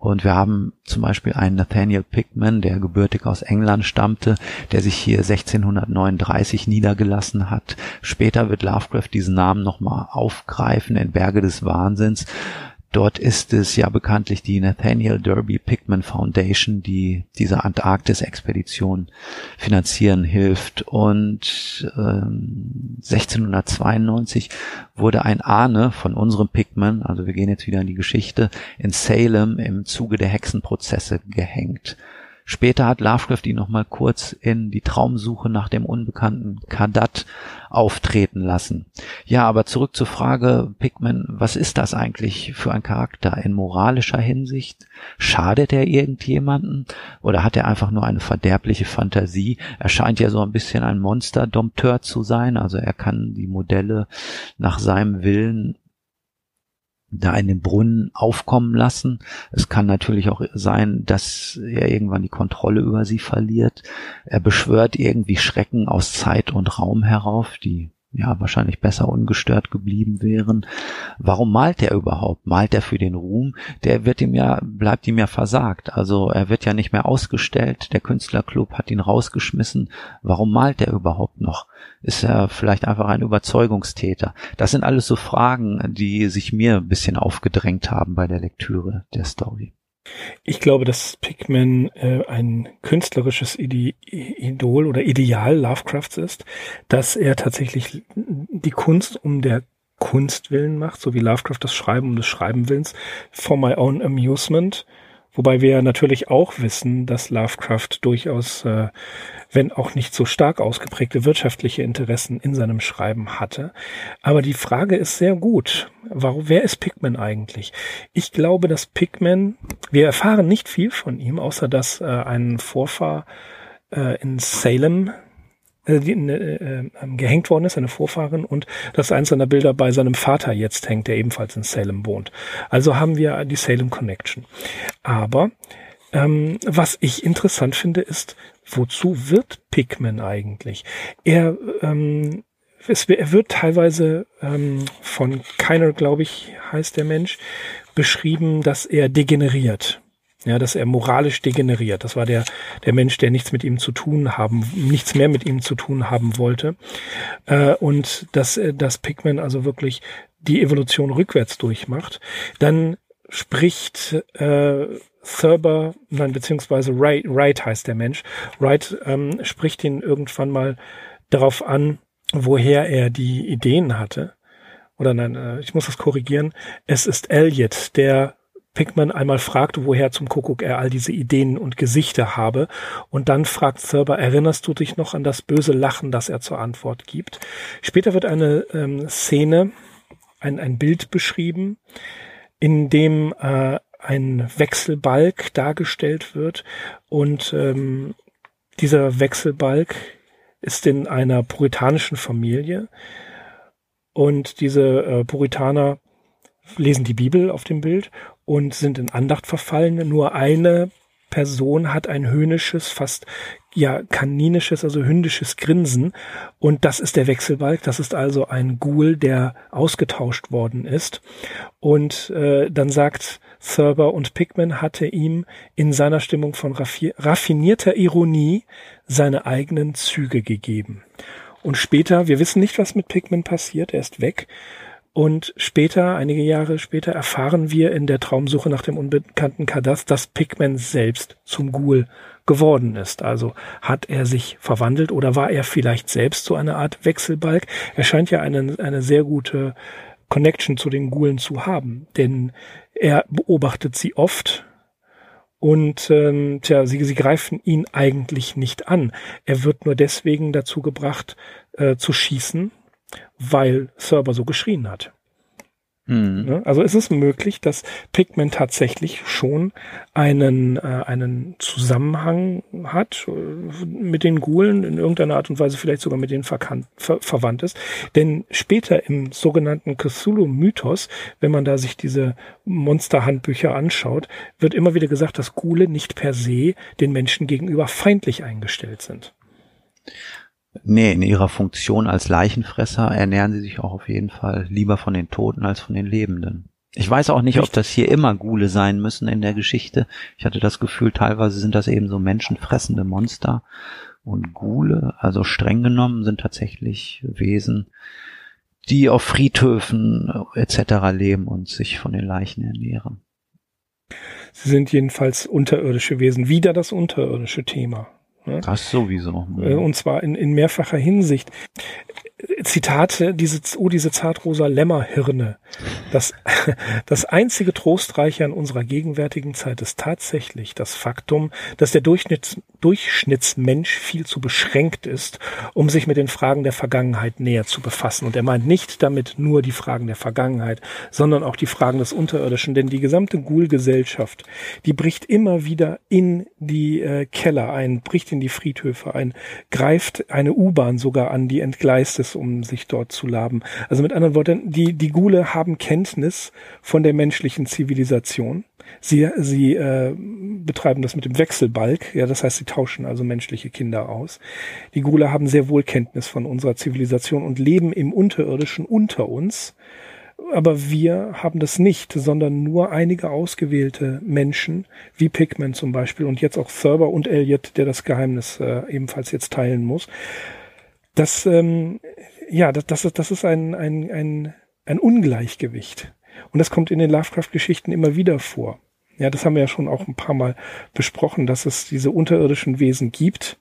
und wir haben zum Beispiel einen Nathaniel Pickman, der gebürtig aus England stammte, der sich hier 1639 niedergelassen hat. Später wird Lovecraft diesen Namen nochmal aufgreifen in Berge des Wahnsinns. Dort ist es ja bekanntlich die Nathaniel Derby Pickman Foundation, die diese Antarktis-Expedition finanzieren hilft. Und ähm, 1692 wurde ein Ahne von unserem Pickman, also wir gehen jetzt wieder in die Geschichte, in Salem im Zuge der Hexenprozesse gehängt. Später hat Lovecraft ihn nochmal kurz in die Traumsuche nach dem unbekannten Kadat auftreten lassen. Ja, aber zurück zur Frage, Pickman, was ist das eigentlich für ein Charakter in moralischer Hinsicht? Schadet er irgendjemanden oder hat er einfach nur eine verderbliche Fantasie? Er scheint ja so ein bisschen ein Monsterdompteur zu sein, also er kann die Modelle nach seinem Willen da in den Brunnen aufkommen lassen. Es kann natürlich auch sein, dass er irgendwann die Kontrolle über sie verliert. Er beschwört irgendwie Schrecken aus Zeit und Raum herauf, die ja wahrscheinlich besser ungestört geblieben wären. Warum malt er überhaupt? Malt er für den Ruhm? Der wird ihm ja, bleibt ihm ja versagt. Also er wird ja nicht mehr ausgestellt. Der Künstlerclub hat ihn rausgeschmissen. Warum malt er überhaupt noch? Ist er vielleicht einfach ein Überzeugungstäter? Das sind alles so Fragen, die sich mir ein bisschen aufgedrängt haben bei der Lektüre der Story. Ich glaube, dass Pigman äh, ein künstlerisches Ide Idol oder Ideal Lovecrafts ist, dass er tatsächlich die Kunst um der Kunst willen macht, so wie Lovecraft das Schreiben um des Schreiben willens, for my own amusement. Wobei wir natürlich auch wissen, dass Lovecraft durchaus äh, wenn auch nicht so stark ausgeprägte wirtschaftliche Interessen in seinem Schreiben hatte. Aber die Frage ist sehr gut. Warum, wer ist Pigman eigentlich? Ich glaube, dass Pigman, wir erfahren nicht viel von ihm, außer dass äh, ein Vorfahr äh, in Salem äh, die, äh, äh, gehängt worden ist, eine Vorfahrin, und dass eins seiner Bilder bei seinem Vater jetzt hängt, der ebenfalls in Salem wohnt. Also haben wir die Salem Connection. Aber ähm, was ich interessant finde, ist, wozu wird Pikmin eigentlich? Er, ähm, es, er wird teilweise ähm, von keiner, glaube ich, heißt der Mensch, beschrieben, dass er degeneriert. Ja, dass er moralisch degeneriert. Das war der, der Mensch, der nichts mit ihm zu tun haben, nichts mehr mit ihm zu tun haben wollte. Äh, und dass, äh, dass Pikmin also wirklich die Evolution rückwärts durchmacht. Dann spricht äh, Thurber, nein, beziehungsweise Wright, Wright heißt der Mensch. Wright ähm, spricht ihn irgendwann mal darauf an, woher er die Ideen hatte. Oder nein, äh, ich muss das korrigieren. Es ist Elliot, der Pickman einmal fragt, woher zum Kuckuck er all diese Ideen und Gesichter habe. Und dann fragt Thurber, erinnerst du dich noch an das böse Lachen, das er zur Antwort gibt? Später wird eine ähm, Szene, ein, ein Bild beschrieben, in dem äh, ein Wechselbalg dargestellt wird und ähm, dieser Wechselbalg ist in einer puritanischen Familie und diese äh, Puritaner lesen die Bibel auf dem Bild und sind in Andacht verfallen. Nur eine Person hat ein höhnisches, fast ja kaninisches, also hündisches Grinsen und das ist der Wechselbalg. Das ist also ein Ghoul, der ausgetauscht worden ist. Und äh, dann sagt Thurber und Pickman hatte ihm in seiner Stimmung von raffinierter Ironie seine eigenen Züge gegeben. Und später, wir wissen nicht, was mit Pickman passiert, er ist weg. Und später, einige Jahre später, erfahren wir in der Traumsuche nach dem unbekannten Kadas, dass Pigman selbst zum Ghoul geworden ist. Also hat er sich verwandelt oder war er vielleicht selbst so eine Art Wechselbalg? Er scheint ja eine, eine sehr gute Connection zu den Ghoulen zu haben, denn er beobachtet sie oft und ähm, tja, sie, sie greifen ihn eigentlich nicht an. Er wird nur deswegen dazu gebracht äh, zu schießen, weil Server so geschrien hat. Mhm. Also ist es möglich, dass Pigment tatsächlich schon einen, äh, einen Zusammenhang hat äh, mit den Ghoulen, in irgendeiner Art und Weise vielleicht sogar mit denen verkannt, ver verwandt ist. Denn später im sogenannten Cthulhu-Mythos, wenn man da sich diese Monsterhandbücher anschaut, wird immer wieder gesagt, dass Ghule nicht per se den Menschen gegenüber feindlich eingestellt sind. Nee, in ihrer Funktion als Leichenfresser ernähren sie sich auch auf jeden Fall lieber von den Toten als von den Lebenden. Ich weiß auch nicht, Richtig. ob das hier immer Gule sein müssen in der Geschichte. Ich hatte das Gefühl, teilweise sind das eben so menschenfressende Monster. Und Gule, also streng genommen, sind tatsächlich Wesen, die auf Friedhöfen etc. leben und sich von den Leichen ernähren. Sie sind jedenfalls unterirdische Wesen. Wieder das unterirdische Thema. Ne? Das sowieso. Äh, und zwar in, in mehrfacher Hinsicht. Zitate, diese, oh, diese zartrosa Lämmerhirne. Das, das einzige Trostreiche an unserer gegenwärtigen Zeit ist tatsächlich das Faktum, dass der Durchschnitts, Durchschnittsmensch viel zu beschränkt ist, um sich mit den Fragen der Vergangenheit näher zu befassen. Und er meint nicht damit nur die Fragen der Vergangenheit, sondern auch die Fragen des Unterirdischen. Denn die gesamte Ghoul-Gesellschaft, die bricht immer wieder in die äh, Keller ein, bricht in die Friedhöfe ein, greift eine U-Bahn sogar an, die entgleist ist, um sich dort zu laben. Also mit anderen Worten, die, die Gule haben Kenntnis von der menschlichen Zivilisation. Sie, sie äh, betreiben das mit dem Wechselbalg, ja, das heißt, sie tauschen also menschliche Kinder aus. Die Gule haben sehr wohl Kenntnis von unserer Zivilisation und leben im Unterirdischen unter uns. Aber wir haben das nicht, sondern nur einige ausgewählte Menschen, wie Pigman zum Beispiel und jetzt auch Thurber und Elliot, der das Geheimnis äh, ebenfalls jetzt teilen muss. Das, ähm, ja, das, das, das ist ein, ein, ein, ein Ungleichgewicht. Und das kommt in den Lovecraft-Geschichten immer wieder vor. Ja, das haben wir ja schon auch ein paar Mal besprochen, dass es diese unterirdischen Wesen gibt.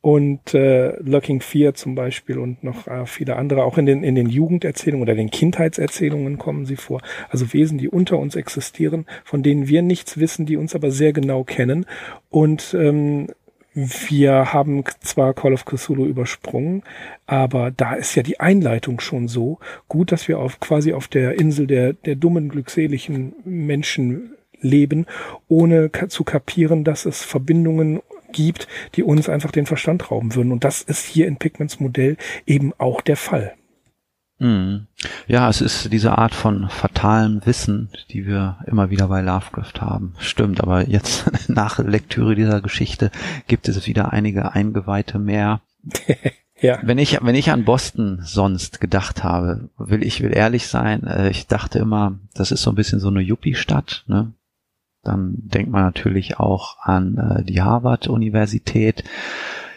Und äh, Lurking Fear zum Beispiel und noch äh, viele andere, auch in den, in den Jugenderzählungen oder den Kindheitserzählungen kommen sie vor. Also Wesen, die unter uns existieren, von denen wir nichts wissen, die uns aber sehr genau kennen. Und ähm, wir haben zwar Call of Cthulhu übersprungen, aber da ist ja die Einleitung schon so gut, dass wir auf quasi auf der Insel der, der dummen, glückseligen Menschen leben, ohne zu kapieren, dass es Verbindungen gibt, die uns einfach den Verstand rauben würden. Und das ist hier in Pigments Modell eben auch der Fall. Mhm. Ja, es ist diese Art von fatalem Wissen, die wir immer wieder bei Lovecraft haben. Stimmt, aber jetzt nach Lektüre dieser Geschichte gibt es wieder einige Eingeweihte mehr. ja. Wenn ich, wenn ich an Boston sonst gedacht habe, will ich will ehrlich sein, äh, ich dachte immer, das ist so ein bisschen so eine Yuppie-Stadt, ne? Dann denkt man natürlich auch an äh, die Harvard-Universität.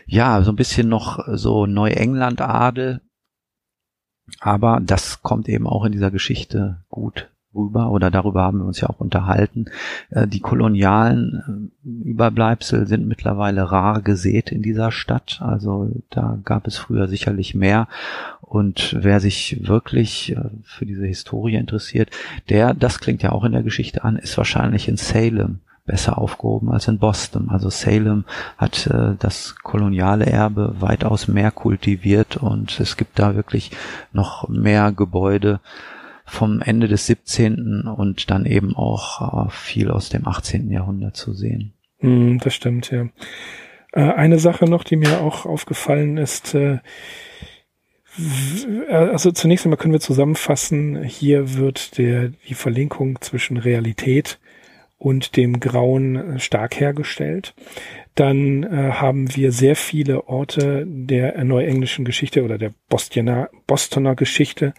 Ja, so ein bisschen noch so Neuengland-Adel, aber das kommt eben auch in dieser Geschichte gut rüber oder darüber haben wir uns ja auch unterhalten. Äh, die kolonialen äh, Überbleibsel sind mittlerweile rar gesät in dieser Stadt. Also da gab es früher sicherlich mehr. Und wer sich wirklich äh, für diese Historie interessiert, der, das klingt ja auch in der Geschichte an, ist wahrscheinlich in Salem besser aufgehoben als in Boston. Also Salem hat äh, das koloniale Erbe weitaus mehr kultiviert und es gibt da wirklich noch mehr Gebäude vom Ende des 17. und dann eben auch äh, viel aus dem 18. Jahrhundert zu sehen. Mm, das stimmt, ja. Äh, eine Sache noch, die mir auch aufgefallen ist, äh, also zunächst einmal können wir zusammenfassen, hier wird der, die Verlinkung zwischen Realität und dem Grauen äh, stark hergestellt. Dann äh, haben wir sehr viele Orte der neuenglischen Geschichte oder der Bostoner, Bostoner Geschichte,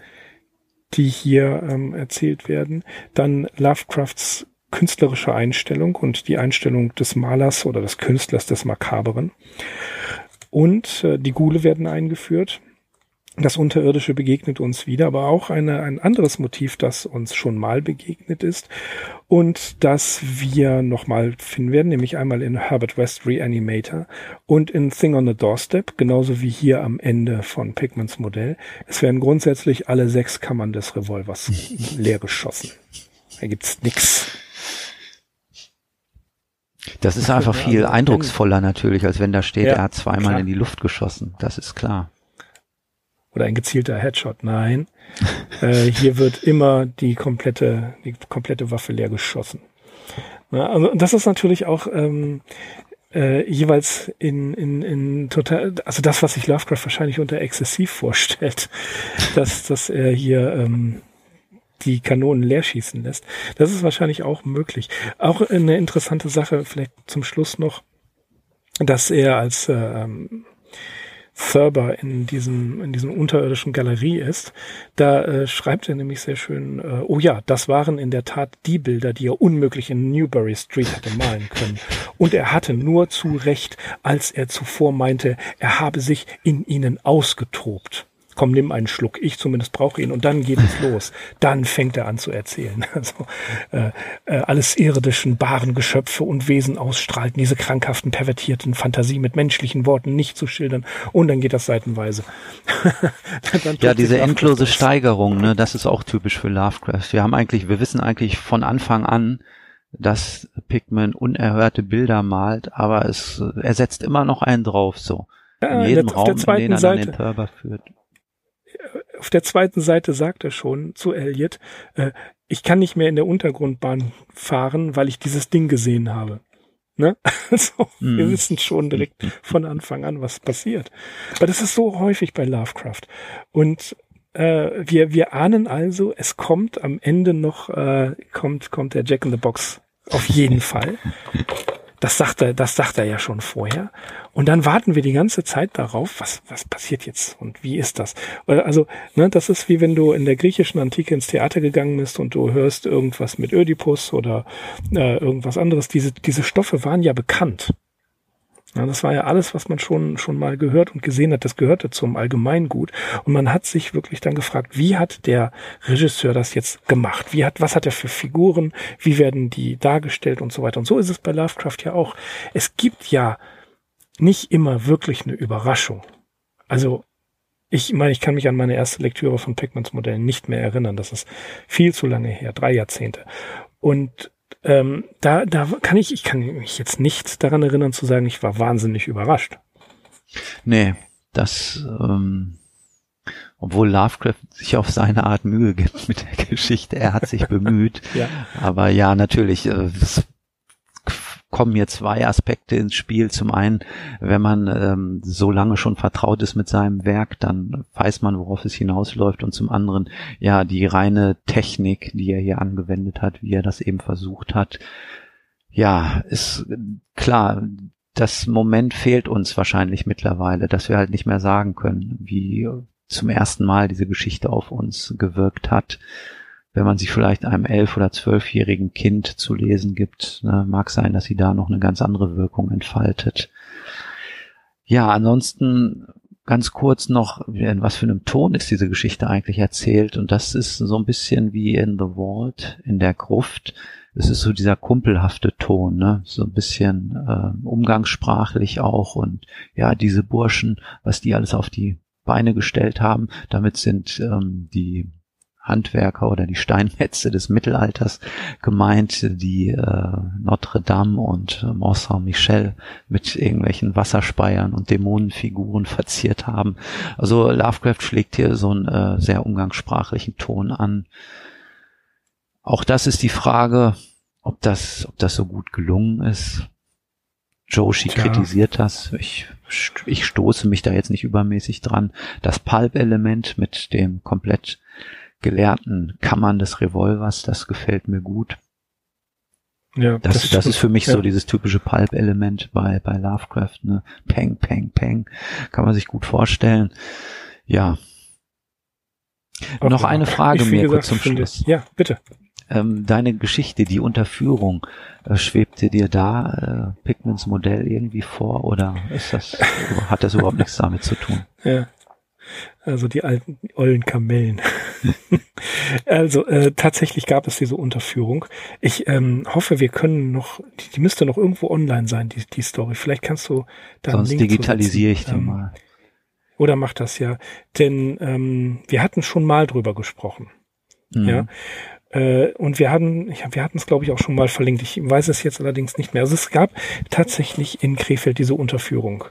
die hier ähm, erzählt werden. Dann Lovecrafts künstlerische Einstellung und die Einstellung des Malers oder des Künstlers des Makaberen. Und äh, die Gule werden eingeführt. Das Unterirdische begegnet uns wieder, aber auch eine, ein anderes Motiv, das uns schon mal begegnet ist und das wir nochmal finden werden, nämlich einmal in Herbert West Reanimator und in Thing on the Doorstep, genauso wie hier am Ende von Pigments Modell. Es werden grundsätzlich alle sechs Kammern des Revolvers leer geschossen. Da gibt's nix. Das ist einfach viel eindrucksvoller natürlich, als wenn da steht, ja, er hat zweimal klar. in die Luft geschossen. Das ist klar oder ein gezielter Headshot. Nein, äh, hier wird immer die komplette, die komplette Waffe leer geschossen. Na, also das ist natürlich auch ähm, äh, jeweils in, in, in total, also das, was sich Lovecraft wahrscheinlich unter exzessiv vorstellt, dass, dass er hier ähm, die Kanonen leer schießen lässt. Das ist wahrscheinlich auch möglich. Auch eine interessante Sache, vielleicht zum Schluss noch, dass er als ähm, Thurber in diesem, in diesem unterirdischen Galerie ist, da äh, schreibt er nämlich sehr schön, äh, oh ja, das waren in der Tat die Bilder, die er unmöglich in Newbury Street hätte malen können. Und er hatte nur zu Recht, als er zuvor meinte, er habe sich in ihnen ausgetobt komm, nimm einen Schluck, ich zumindest brauche ihn und dann geht es los. Dann fängt er an zu erzählen. Also äh, äh, alles irdischen, baren Geschöpfe und Wesen ausstrahlten, diese krankhaften, pervertierten Fantasie mit menschlichen Worten nicht zu schildern und dann geht das seitenweise. ja, diese endlose Steigerung, ne, das ist auch typisch für Lovecraft. Wir haben eigentlich, wir wissen eigentlich von Anfang an, dass Pigman unerhörte Bilder malt, aber es er setzt immer noch einen drauf so. Ja, in jedem Raum, in den er Seite. dann den Purber führt auf der zweiten Seite sagt er schon zu Elliot, äh, ich kann nicht mehr in der Untergrundbahn fahren, weil ich dieses Ding gesehen habe. Ne? Also, mm. Wir mhm. wissen schon direkt von Anfang an, was passiert. Aber das ist so häufig bei Lovecraft. Und äh, wir, wir ahnen also, es kommt am Ende noch, äh, kommt, kommt der Jack in the Box auf jeden Fall. Das sagt er, das sagt er ja schon vorher. Und dann warten wir die ganze Zeit darauf, was, was passiert jetzt und wie ist das? Also, ne, das ist wie wenn du in der griechischen Antike ins Theater gegangen bist und du hörst irgendwas mit Ödipus oder äh, irgendwas anderes. Diese, diese Stoffe waren ja bekannt. Ja, das war ja alles, was man schon, schon mal gehört und gesehen hat. Das gehörte zum Allgemeingut. Und man hat sich wirklich dann gefragt, wie hat der Regisseur das jetzt gemacht? Wie hat, was hat er für Figuren? Wie werden die dargestellt und so weiter? Und so ist es bei Lovecraft ja auch. Es gibt ja nicht immer wirklich eine Überraschung. Also, ich meine, ich kann mich an meine erste Lektüre von Peckmans Modell nicht mehr erinnern. Das ist viel zu lange her, drei Jahrzehnte. Und ähm, da, da kann ich, ich kann mich jetzt nicht daran erinnern zu sagen, ich war wahnsinnig überrascht. Nee, das, ähm, obwohl Lovecraft sich auf seine Art Mühe gibt mit der Geschichte, er hat sich bemüht. ja. Aber ja, natürlich, äh, das kommen hier zwei Aspekte ins Spiel. Zum einen, wenn man ähm, so lange schon vertraut ist mit seinem Werk, dann weiß man, worauf es hinausläuft. Und zum anderen, ja, die reine Technik, die er hier angewendet hat, wie er das eben versucht hat. Ja, ist klar, das Moment fehlt uns wahrscheinlich mittlerweile, dass wir halt nicht mehr sagen können, wie zum ersten Mal diese Geschichte auf uns gewirkt hat wenn man sie vielleicht einem elf- oder zwölfjährigen Kind zu lesen gibt, ne, mag sein, dass sie da noch eine ganz andere Wirkung entfaltet. Ja, ansonsten ganz kurz noch, in was für einem Ton ist diese Geschichte eigentlich erzählt? Und das ist so ein bisschen wie in The Vault, in der Gruft. Es ist so dieser kumpelhafte Ton, ne? so ein bisschen äh, umgangssprachlich auch. Und ja, diese Burschen, was die alles auf die Beine gestellt haben, damit sind ähm, die Handwerker oder die Steinmetze des Mittelalters gemeint, die äh, Notre Dame und äh, Mont Saint-Michel mit irgendwelchen Wasserspeiern und Dämonenfiguren verziert haben. Also Lovecraft schlägt hier so einen äh, sehr umgangssprachlichen Ton an. Auch das ist die Frage, ob das, ob das so gut gelungen ist. Joshi Tja. kritisiert das. Ich, ich stoße mich da jetzt nicht übermäßig dran. Das Pulp-Element mit dem komplett gelehrten Kammern des Revolvers, das gefällt mir gut. Ja, das, das, das ist für mich ja. so dieses typische Pulp-Element bei, bei Lovecraft, ne? Peng, peng, peng. Kann man sich gut vorstellen. Ja. Okay. Noch eine Frage mir gesagt, kurz zum Schluss. Ja, bitte. Ähm, deine Geschichte, die Unterführung, äh, schwebte dir da äh, Pigments Modell irgendwie vor oder ist das, hat das überhaupt nichts damit zu tun? Ja, also die alten, ollen Kamellen. also äh, tatsächlich gab es diese Unterführung. Ich ähm, hoffe, wir können noch, die, die müsste noch irgendwo online sein, die, die Story. Vielleicht kannst du da Sonst Link digitalisiere ich die ähm, mal. Oder mach das ja. Denn ähm, wir hatten schon mal drüber gesprochen. Mhm. Ja. Äh, und wir hatten, ja, wir hatten es glaube ich auch schon mal verlinkt. Ich weiß es jetzt allerdings nicht mehr. Also es gab tatsächlich in Krefeld diese Unterführung.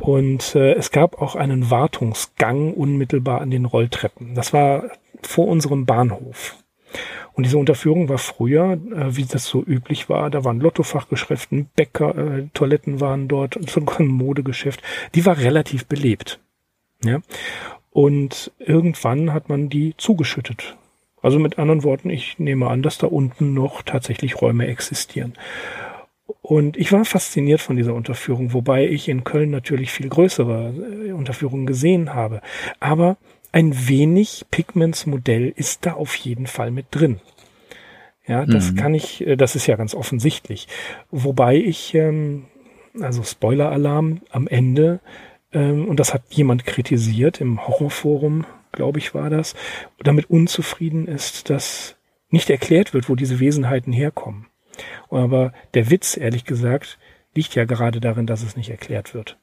Und äh, es gab auch einen Wartungsgang unmittelbar an den Rolltreppen. Das war vor unserem Bahnhof. Und diese Unterführung war früher, äh, wie das so üblich war, da waren Lottofachgeschäften, Bäcker, äh, Toiletten waren dort sogar ein Modegeschäft. Die war relativ belebt. Ja. Und irgendwann hat man die zugeschüttet also mit anderen Worten, ich nehme an, dass da unten noch tatsächlich Räume existieren. Und ich war fasziniert von dieser Unterführung, wobei ich in Köln natürlich viel größere äh, Unterführungen gesehen habe. Aber ein wenig Pigments Modell ist da auf jeden Fall mit drin. Ja, das mhm. kann ich, äh, das ist ja ganz offensichtlich. Wobei ich, ähm, also Spoiler-Alarm am Ende, ähm, und das hat jemand kritisiert im Horrorforum, glaube ich, war das, damit unzufrieden ist, dass nicht erklärt wird, wo diese Wesenheiten herkommen. Aber der Witz, ehrlich gesagt, liegt ja gerade darin, dass es nicht erklärt wird.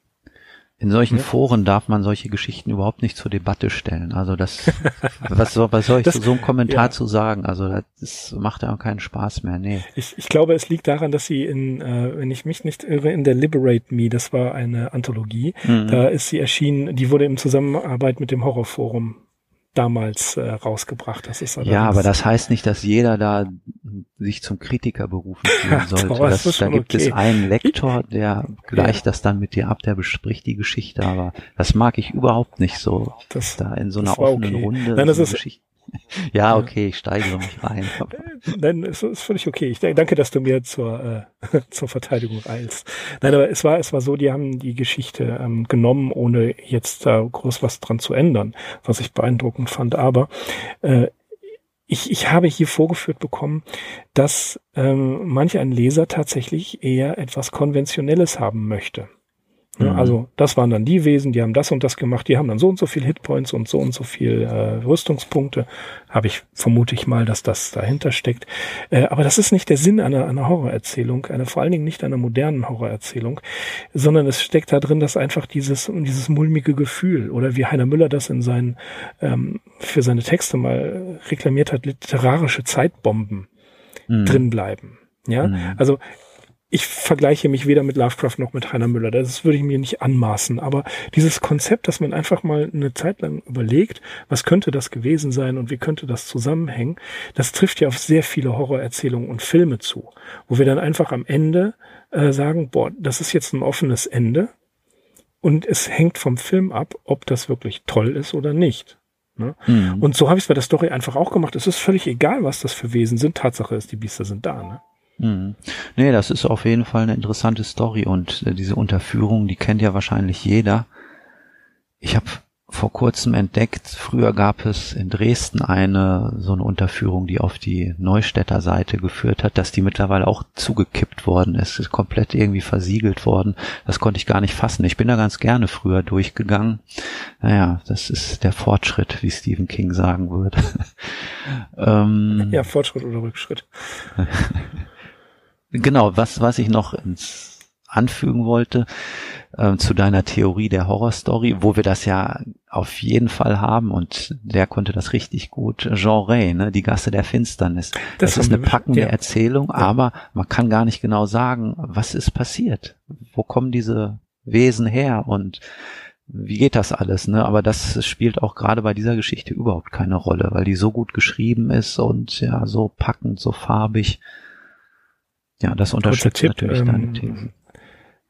In solchen ja. Foren darf man solche Geschichten überhaupt nicht zur Debatte stellen. Also das, was soll, was soll ich das, zu so einem Kommentar ja. zu sagen? Also das macht ja auch keinen Spaß mehr. Nee. Ich, ich glaube, es liegt daran, dass sie in, äh, wenn ich mich nicht irre, in der Liberate Me, das war eine Anthologie, mhm. da ist sie erschienen, die wurde in Zusammenarbeit mit dem Horrorforum damals äh, rausgebracht. Das ist ja, aber das heißt nicht, dass jeder da sich zum Kritiker berufen fühlen sollte. Doch, das, das da gibt okay. es einen Lektor, der gleicht ja. das dann mit dir ab, der bespricht die Geschichte, aber das mag ich überhaupt nicht so, das, da in so einer offenen okay. Runde Nein, das ist, Geschichte ja, okay, ich steige mich rein. Nein, es ist völlig okay. Ich danke, dass du mir zur, äh, zur Verteidigung eilst. Nein, aber es war, es war so, die haben die Geschichte ähm, genommen, ohne jetzt da groß was dran zu ändern, was ich beeindruckend fand. Aber äh, ich, ich habe hier vorgeführt bekommen, dass ähm, manch ein Leser tatsächlich eher etwas Konventionelles haben möchte. Ja, mhm. Also das waren dann die Wesen, die haben das und das gemacht, die haben dann so und so viel Hitpoints und so und so viel äh, Rüstungspunkte. Habe ich vermute ich mal, dass das dahinter steckt. Äh, aber das ist nicht der Sinn einer, einer Horrorerzählung, einer vor allen Dingen nicht einer modernen Horrorerzählung, sondern es steckt da drin, dass einfach dieses dieses mulmige Gefühl oder wie Heiner Müller das in seinen ähm, für seine Texte mal reklamiert hat, literarische Zeitbomben mhm. drin bleiben. Ja, mhm. also ich vergleiche mich weder mit Lovecraft noch mit Heiner Müller. Das würde ich mir nicht anmaßen. Aber dieses Konzept, dass man einfach mal eine Zeit lang überlegt, was könnte das gewesen sein und wie könnte das zusammenhängen, das trifft ja auf sehr viele Horrorerzählungen und Filme zu, wo wir dann einfach am Ende äh, sagen, boah, das ist jetzt ein offenes Ende und es hängt vom Film ab, ob das wirklich toll ist oder nicht. Ne? Mhm. Und so habe ich es bei der Story einfach auch gemacht. Es ist völlig egal, was das für Wesen sind. Tatsache ist, die Biester sind da. Ne? Mhm. Nee, das ist auf jeden Fall eine interessante Story und äh, diese Unterführung, die kennt ja wahrscheinlich jeder. Ich habe vor kurzem entdeckt, früher gab es in Dresden eine so eine Unterführung, die auf die Neustädter Seite geführt hat, dass die mittlerweile auch zugekippt worden ist, ist komplett irgendwie versiegelt worden. Das konnte ich gar nicht fassen. Ich bin da ganz gerne früher durchgegangen. Naja, das ist der Fortschritt, wie Stephen King sagen würde. ähm, ja, Fortschritt oder Rückschritt. Genau, was, was ich noch ins anfügen wollte äh, zu deiner Theorie der Horrorstory, wo wir das ja auf jeden Fall haben und der konnte das richtig gut. Jean Ray, ne, die Gasse der Finsternis. Das, das ist eine packende ja. Erzählung, ja. aber man kann gar nicht genau sagen, was ist passiert. Wo kommen diese Wesen her und wie geht das alles, ne? Aber das spielt auch gerade bei dieser Geschichte überhaupt keine Rolle, weil die so gut geschrieben ist und ja, so packend, so farbig. Ja, das unterstützt Tipp, natürlich ähm, deine These.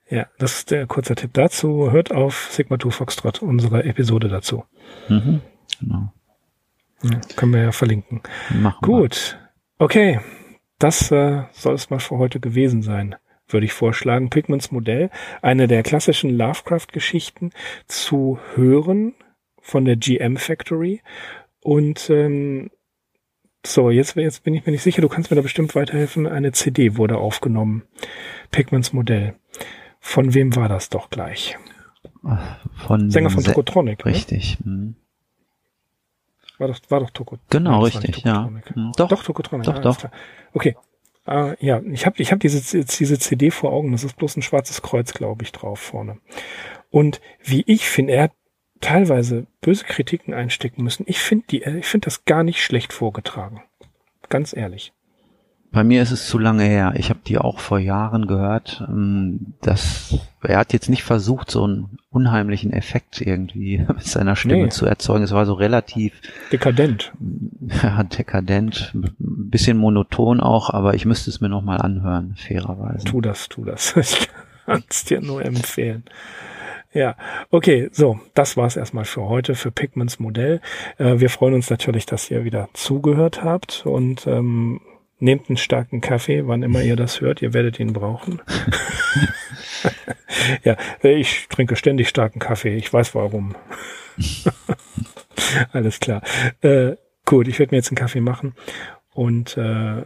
Ja, das ist der kurze Tipp dazu. Hört auf Sigma 2 Foxtrot, unsere Episode dazu. Mhm, genau. Ja, können wir ja verlinken. Machen Gut. Wir. Okay. Das äh, soll es mal für heute gewesen sein, würde ich vorschlagen. Pigments Modell, eine der klassischen Lovecraft-Geschichten zu hören von der GM Factory. Und ähm, so, jetzt, jetzt bin ich mir nicht sicher, du kannst mir da bestimmt weiterhelfen. Eine CD wurde aufgenommen. Pigments Modell. Von wem war das doch gleich? Von Sänger von Tokotronic. Ne? Richtig. Ne? War doch, war doch Tokotronic. Genau, Nein, richtig, ja. Hm, doch, doch, Tokotronic. Doch, doch. Okay. Uh, ja, ich habe ich hab diese, diese CD vor Augen. Das ist bloß ein schwarzes Kreuz, glaube ich, drauf vorne. Und wie ich finde, er hat teilweise böse Kritiken einstecken müssen. Ich finde die, ich finde das gar nicht schlecht vorgetragen. Ganz ehrlich. Bei mir ist es zu lange her. Ich habe die auch vor Jahren gehört. Ähm, dass er hat jetzt nicht versucht, so einen unheimlichen Effekt irgendwie mit seiner Stimme nee. zu erzeugen. Es war so relativ dekadent. Ja, dekadent, ein bisschen monoton auch, aber ich müsste es mir noch mal anhören, fairerweise. Tu das, tu das. Ich kann es dir nur empfehlen. Ja, okay, so, das war's erstmal für heute, für Pigments Modell. Äh, wir freuen uns natürlich, dass ihr wieder zugehört habt und ähm, nehmt einen starken Kaffee, wann immer ihr das hört, ihr werdet ihn brauchen. ja, ich trinke ständig starken Kaffee, ich weiß warum. Alles klar. Äh, gut, ich werde mir jetzt einen Kaffee machen und äh,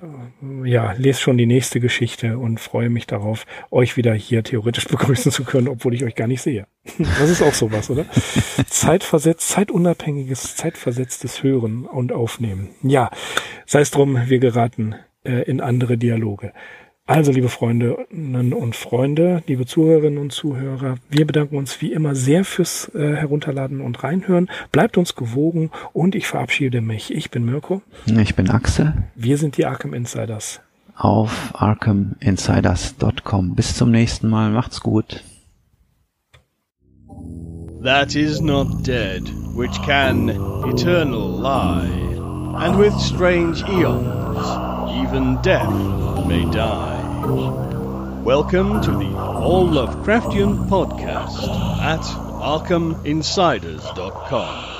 ja, lese schon die nächste Geschichte und freue mich darauf, euch wieder hier theoretisch begrüßen zu können, obwohl ich euch gar nicht sehe. Das ist auch sowas, oder? Zeitversetzt, zeitunabhängiges, zeitversetztes Hören und Aufnehmen. Ja, sei es drum, wir geraten äh, in andere Dialoge. Also, liebe Freundinnen und Freunde, liebe Zuhörerinnen und Zuhörer, wir bedanken uns wie immer sehr fürs äh, Herunterladen und Reinhören. Bleibt uns gewogen und ich verabschiede mich. Ich bin Mirko. Ich bin Axel. Wir sind die Arkham Insiders. Auf arkhaminsiders.com. Bis zum nächsten Mal. Macht's gut. That is not dead, which can eternal lie, and with strange eons, even death may die. Welcome to the All Lovecraftian Podcast at ArkhamInsiders.com.